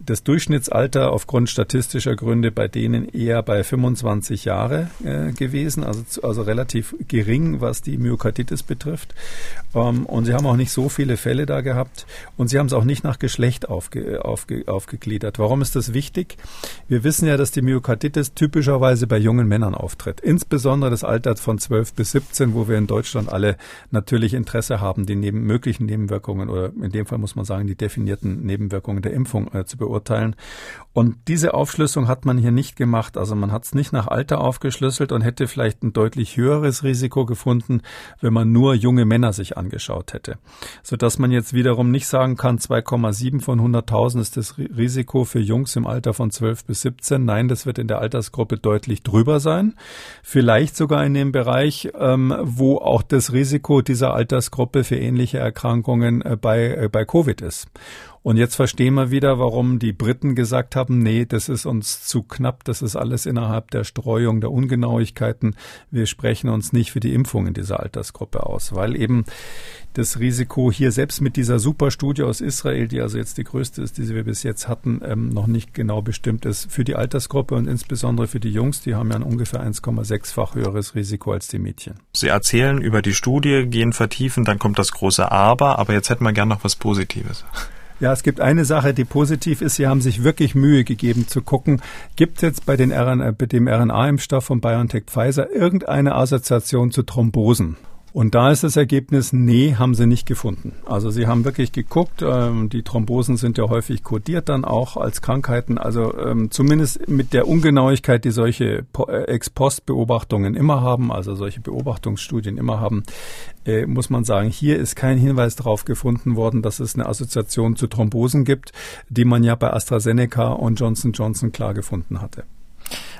das Durchschnittsalter aufgrund statistischer Gründe bei denen eher bei 25 Jahre äh, gewesen, also, also relativ gering, was die Myokarditis betrifft. Ähm, und sie haben auch nicht so viele Fälle da gehabt und sie haben es auch nicht nach Geschlecht aufge, aufge, aufgegliedert. Warum ist das wichtig? Wir wissen ja, dass die Myokarditis typischerweise bei jungen Männern auftritt. Insbesondere insbesondere das Alter von 12 bis 17, wo wir in Deutschland alle natürlich Interesse haben, die neben, möglichen Nebenwirkungen oder in dem Fall muss man sagen, die definierten Nebenwirkungen der Impfung äh, zu beurteilen. Und diese Aufschlüsselung hat man hier nicht gemacht. Also man hat es nicht nach Alter aufgeschlüsselt und hätte vielleicht ein deutlich höheres Risiko gefunden, wenn man nur junge Männer sich angeschaut hätte. Sodass man jetzt wiederum nicht sagen kann, 2,7 von 100.000 ist das Risiko für Jungs im Alter von 12 bis 17. Nein, das wird in der Altersgruppe deutlich drüber sein. Vielleicht sogar in dem Bereich, ähm, wo auch das Risiko dieser Altersgruppe für ähnliche Erkrankungen äh, bei, äh, bei Covid ist. Und jetzt verstehen wir wieder, warum die Briten gesagt haben, nee, das ist uns zu knapp, das ist alles innerhalb der Streuung, der Ungenauigkeiten. Wir sprechen uns nicht für die Impfung in dieser Altersgruppe aus, weil eben das Risiko hier selbst mit dieser Superstudie aus Israel, die also jetzt die größte ist, die wir bis jetzt hatten, ähm, noch nicht genau bestimmt ist für die Altersgruppe und insbesondere für die Jungs, die haben ja ein ungefähr 1,6-fach höheres Risiko als die Mädchen. Sie erzählen über die Studie, gehen vertiefen, dann kommt das große Aber, aber jetzt hätten wir gern noch was Positives. Ja, es gibt eine Sache, die positiv ist. Sie haben sich wirklich Mühe gegeben zu gucken, gibt es jetzt bei, den RNA, bei dem RNA-Impfstoff von BioNTech Pfizer irgendeine Assoziation zu Thrombosen? Und da ist das Ergebnis, nee, haben sie nicht gefunden. Also sie haben wirklich geguckt, ähm, die Thrombosen sind ja häufig kodiert dann auch als Krankheiten. Also ähm, zumindest mit der Ungenauigkeit, die solche äh, Ex-Post-Beobachtungen immer haben, also solche Beobachtungsstudien immer haben, äh, muss man sagen, hier ist kein Hinweis darauf gefunden worden, dass es eine Assoziation zu Thrombosen gibt, die man ja bei AstraZeneca und Johnson Johnson klar gefunden hatte.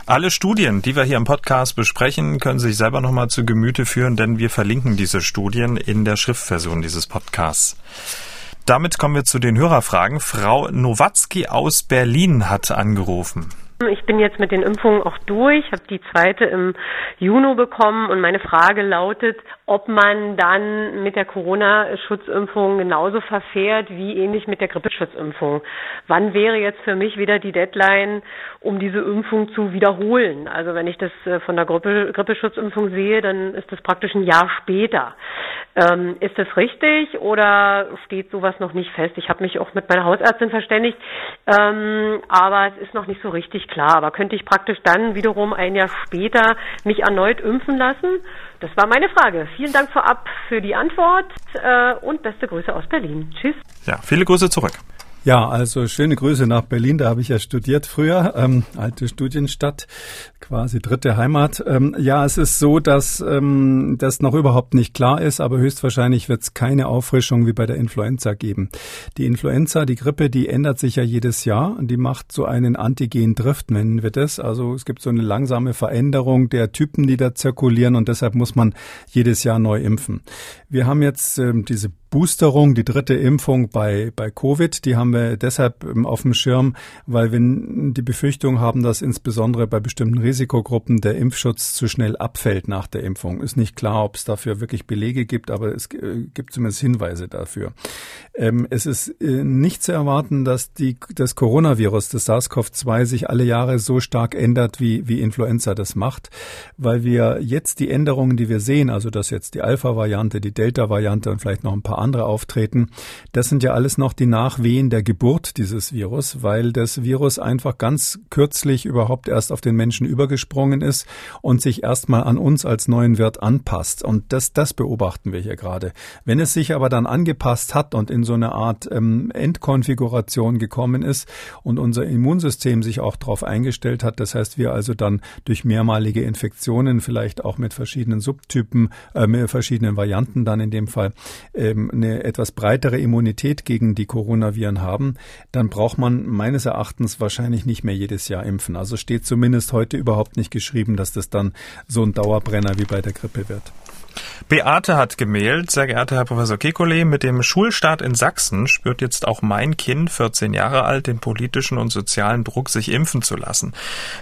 Alle Studien, die wir hier im Podcast besprechen, können Sie sich selber nochmal zu Gemüte führen, denn wir verlinken diese Studien in der Schriftversion dieses Podcasts. Damit kommen wir zu den Hörerfragen. Frau Nowatzki aus Berlin hat angerufen. Ich bin jetzt mit den Impfungen auch durch, habe die zweite im Juni bekommen und meine Frage lautet, ob man dann mit der Corona-Schutzimpfung genauso verfährt wie ähnlich mit der Grippeschutzimpfung. Wann wäre jetzt für mich wieder die Deadline, um diese Impfung zu wiederholen? Also wenn ich das äh, von der Grippe, Grippeschutzimpfung sehe, dann ist das praktisch ein Jahr später. Ähm, ist das richtig oder steht sowas noch nicht fest? Ich habe mich auch mit meiner Hausärztin verständigt, ähm, aber es ist noch nicht so richtig klar. Aber könnte ich praktisch dann wiederum ein Jahr später mich erneut impfen lassen? Das war meine Frage. Vielen Dank vorab für die Antwort äh, und beste Grüße aus Berlin. Tschüss. Ja, viele Grüße zurück. Ja, also schöne Grüße nach Berlin. Da habe ich ja studiert früher, ähm, alte Studienstadt, quasi dritte Heimat. Ähm, ja, es ist so, dass ähm, das noch überhaupt nicht klar ist, aber höchstwahrscheinlich wird es keine Auffrischung wie bei der Influenza geben. Die Influenza, die Grippe, die ändert sich ja jedes Jahr und die macht so einen Antigen-Drift, nennen wir das. Also es gibt so eine langsame Veränderung der Typen, die da zirkulieren und deshalb muss man jedes Jahr neu impfen. Wir haben jetzt ähm, diese Boosterung, die dritte Impfung bei, bei Covid, die haben wir deshalb ähm, auf dem Schirm, weil wir die Befürchtung haben, dass insbesondere bei bestimmten Risikogruppen der Impfschutz zu schnell abfällt nach der Impfung. Ist nicht klar, ob es dafür wirklich Belege gibt, aber es äh, gibt zumindest Hinweise dafür. Ähm, es ist äh, nicht zu erwarten, dass die, das Coronavirus, das SARS-CoV-2 sich alle Jahre so stark ändert, wie, wie Influenza das macht, weil wir jetzt die Änderungen, die wir sehen, also dass jetzt die Alpha-Variante, die Delta-Variante und vielleicht noch ein paar andere auftreten. Das sind ja alles noch die Nachwehen der Geburt dieses Virus, weil das Virus einfach ganz kürzlich überhaupt erst auf den Menschen übergesprungen ist und sich erstmal an uns als neuen Wirt anpasst. Und das, das beobachten wir hier gerade. Wenn es sich aber dann angepasst hat und in so eine Art ähm, Endkonfiguration gekommen ist und unser Immunsystem sich auch darauf eingestellt hat, das heißt, wir also dann durch mehrmalige Infektionen, vielleicht auch mit verschiedenen Subtypen, äh, mit verschiedenen Varianten dann in dem Fall, ähm, eine etwas breitere Immunität gegen die Coronaviren haben, dann braucht man meines Erachtens wahrscheinlich nicht mehr jedes Jahr impfen. Also steht zumindest heute überhaupt nicht geschrieben, dass das dann so ein Dauerbrenner wie bei der Grippe wird. Beate hat gemailt, sehr geehrter Herr Professor Kekulé, mit dem Schulstart in Sachsen spürt jetzt auch mein Kind, 14 Jahre alt, den politischen und sozialen Druck, sich impfen zu lassen.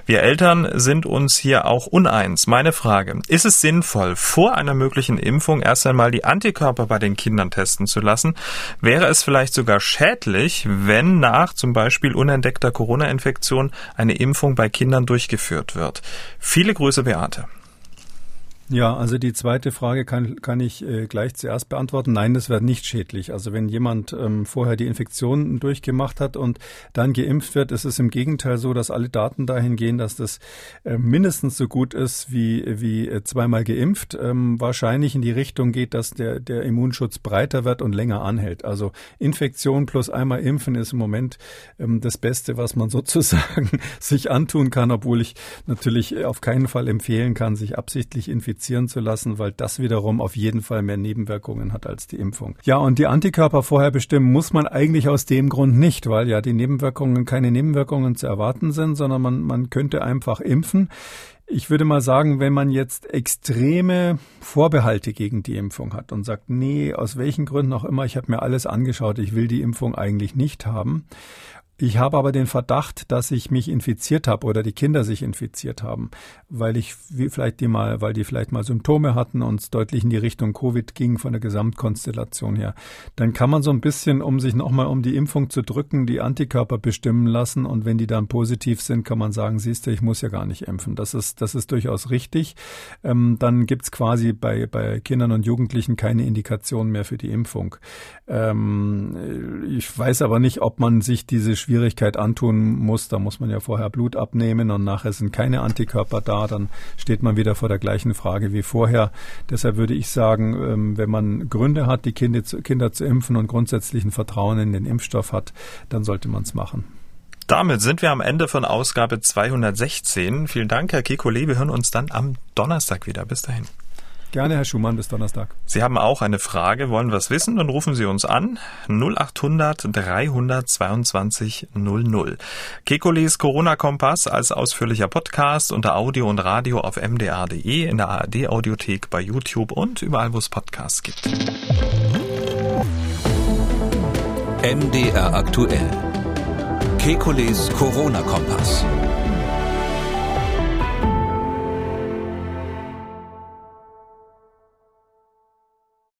Wir Eltern sind uns hier auch uneins. Meine Frage, ist es sinnvoll, vor einer möglichen Impfung erst einmal die Antikörper bei den Kindern testen zu lassen? Wäre es vielleicht sogar schädlich, wenn nach zum Beispiel unentdeckter Corona-Infektion eine Impfung bei Kindern durchgeführt wird? Viele Grüße, Beate. Ja, also die zweite Frage kann, kann ich äh, gleich zuerst beantworten. Nein, das wäre nicht schädlich. Also wenn jemand ähm, vorher die Infektion durchgemacht hat und dann geimpft wird, ist es im Gegenteil so, dass alle Daten dahin gehen, dass das äh, mindestens so gut ist wie, wie äh, zweimal geimpft. Ähm, wahrscheinlich in die Richtung geht, dass der, der Immunschutz breiter wird und länger anhält. Also Infektion plus einmal impfen ist im Moment ähm, das Beste, was man sozusagen sich antun kann, obwohl ich natürlich auf keinen Fall empfehlen kann, sich absichtlich infizieren infizieren zu lassen, weil das wiederum auf jeden Fall mehr Nebenwirkungen hat als die Impfung. Ja, und die Antikörper vorher bestimmen muss man eigentlich aus dem Grund nicht, weil ja die Nebenwirkungen keine Nebenwirkungen zu erwarten sind, sondern man, man könnte einfach impfen. Ich würde mal sagen, wenn man jetzt extreme Vorbehalte gegen die Impfung hat und sagt, nee, aus welchen Gründen auch immer, ich habe mir alles angeschaut, ich will die Impfung eigentlich nicht haben ich habe aber den Verdacht, dass ich mich infiziert habe oder die Kinder sich infiziert haben, weil ich vielleicht die mal, weil die vielleicht mal Symptome hatten und es deutlich in die Richtung Covid ging von der Gesamtkonstellation her. Dann kann man so ein bisschen, um sich nochmal um die Impfung zu drücken, die Antikörper bestimmen lassen und wenn die dann positiv sind, kann man sagen, siehst du, ich muss ja gar nicht impfen. Das ist, das ist durchaus richtig. Ähm, dann gibt's quasi bei, bei Kindern und Jugendlichen keine Indikation mehr für die Impfung. Ähm, ich weiß aber nicht, ob man sich diese Schwierigkeit antun muss. Da muss man ja vorher Blut abnehmen und nachher sind keine Antikörper da. Dann steht man wieder vor der gleichen Frage wie vorher. Deshalb würde ich sagen, ähm, wenn man Gründe hat, die Kinder zu, Kinder zu impfen und grundsätzlichen Vertrauen in den Impfstoff hat, dann sollte man es machen. Damit sind wir am Ende von Ausgabe 216. Vielen Dank, Herr Kekulé. Wir hören uns dann am Donnerstag wieder. Bis dahin. Gerne, Herr Schumann, bis Donnerstag. Sie haben auch eine Frage, wollen was wissen, dann rufen Sie uns an 0800 322 00. Kekules Corona-Kompass als ausführlicher Podcast unter Audio und Radio auf mdr.de, in der ARD-Audiothek, bei YouTube und überall, wo es Podcasts gibt. MDR aktuell. Kekules Corona-Kompass.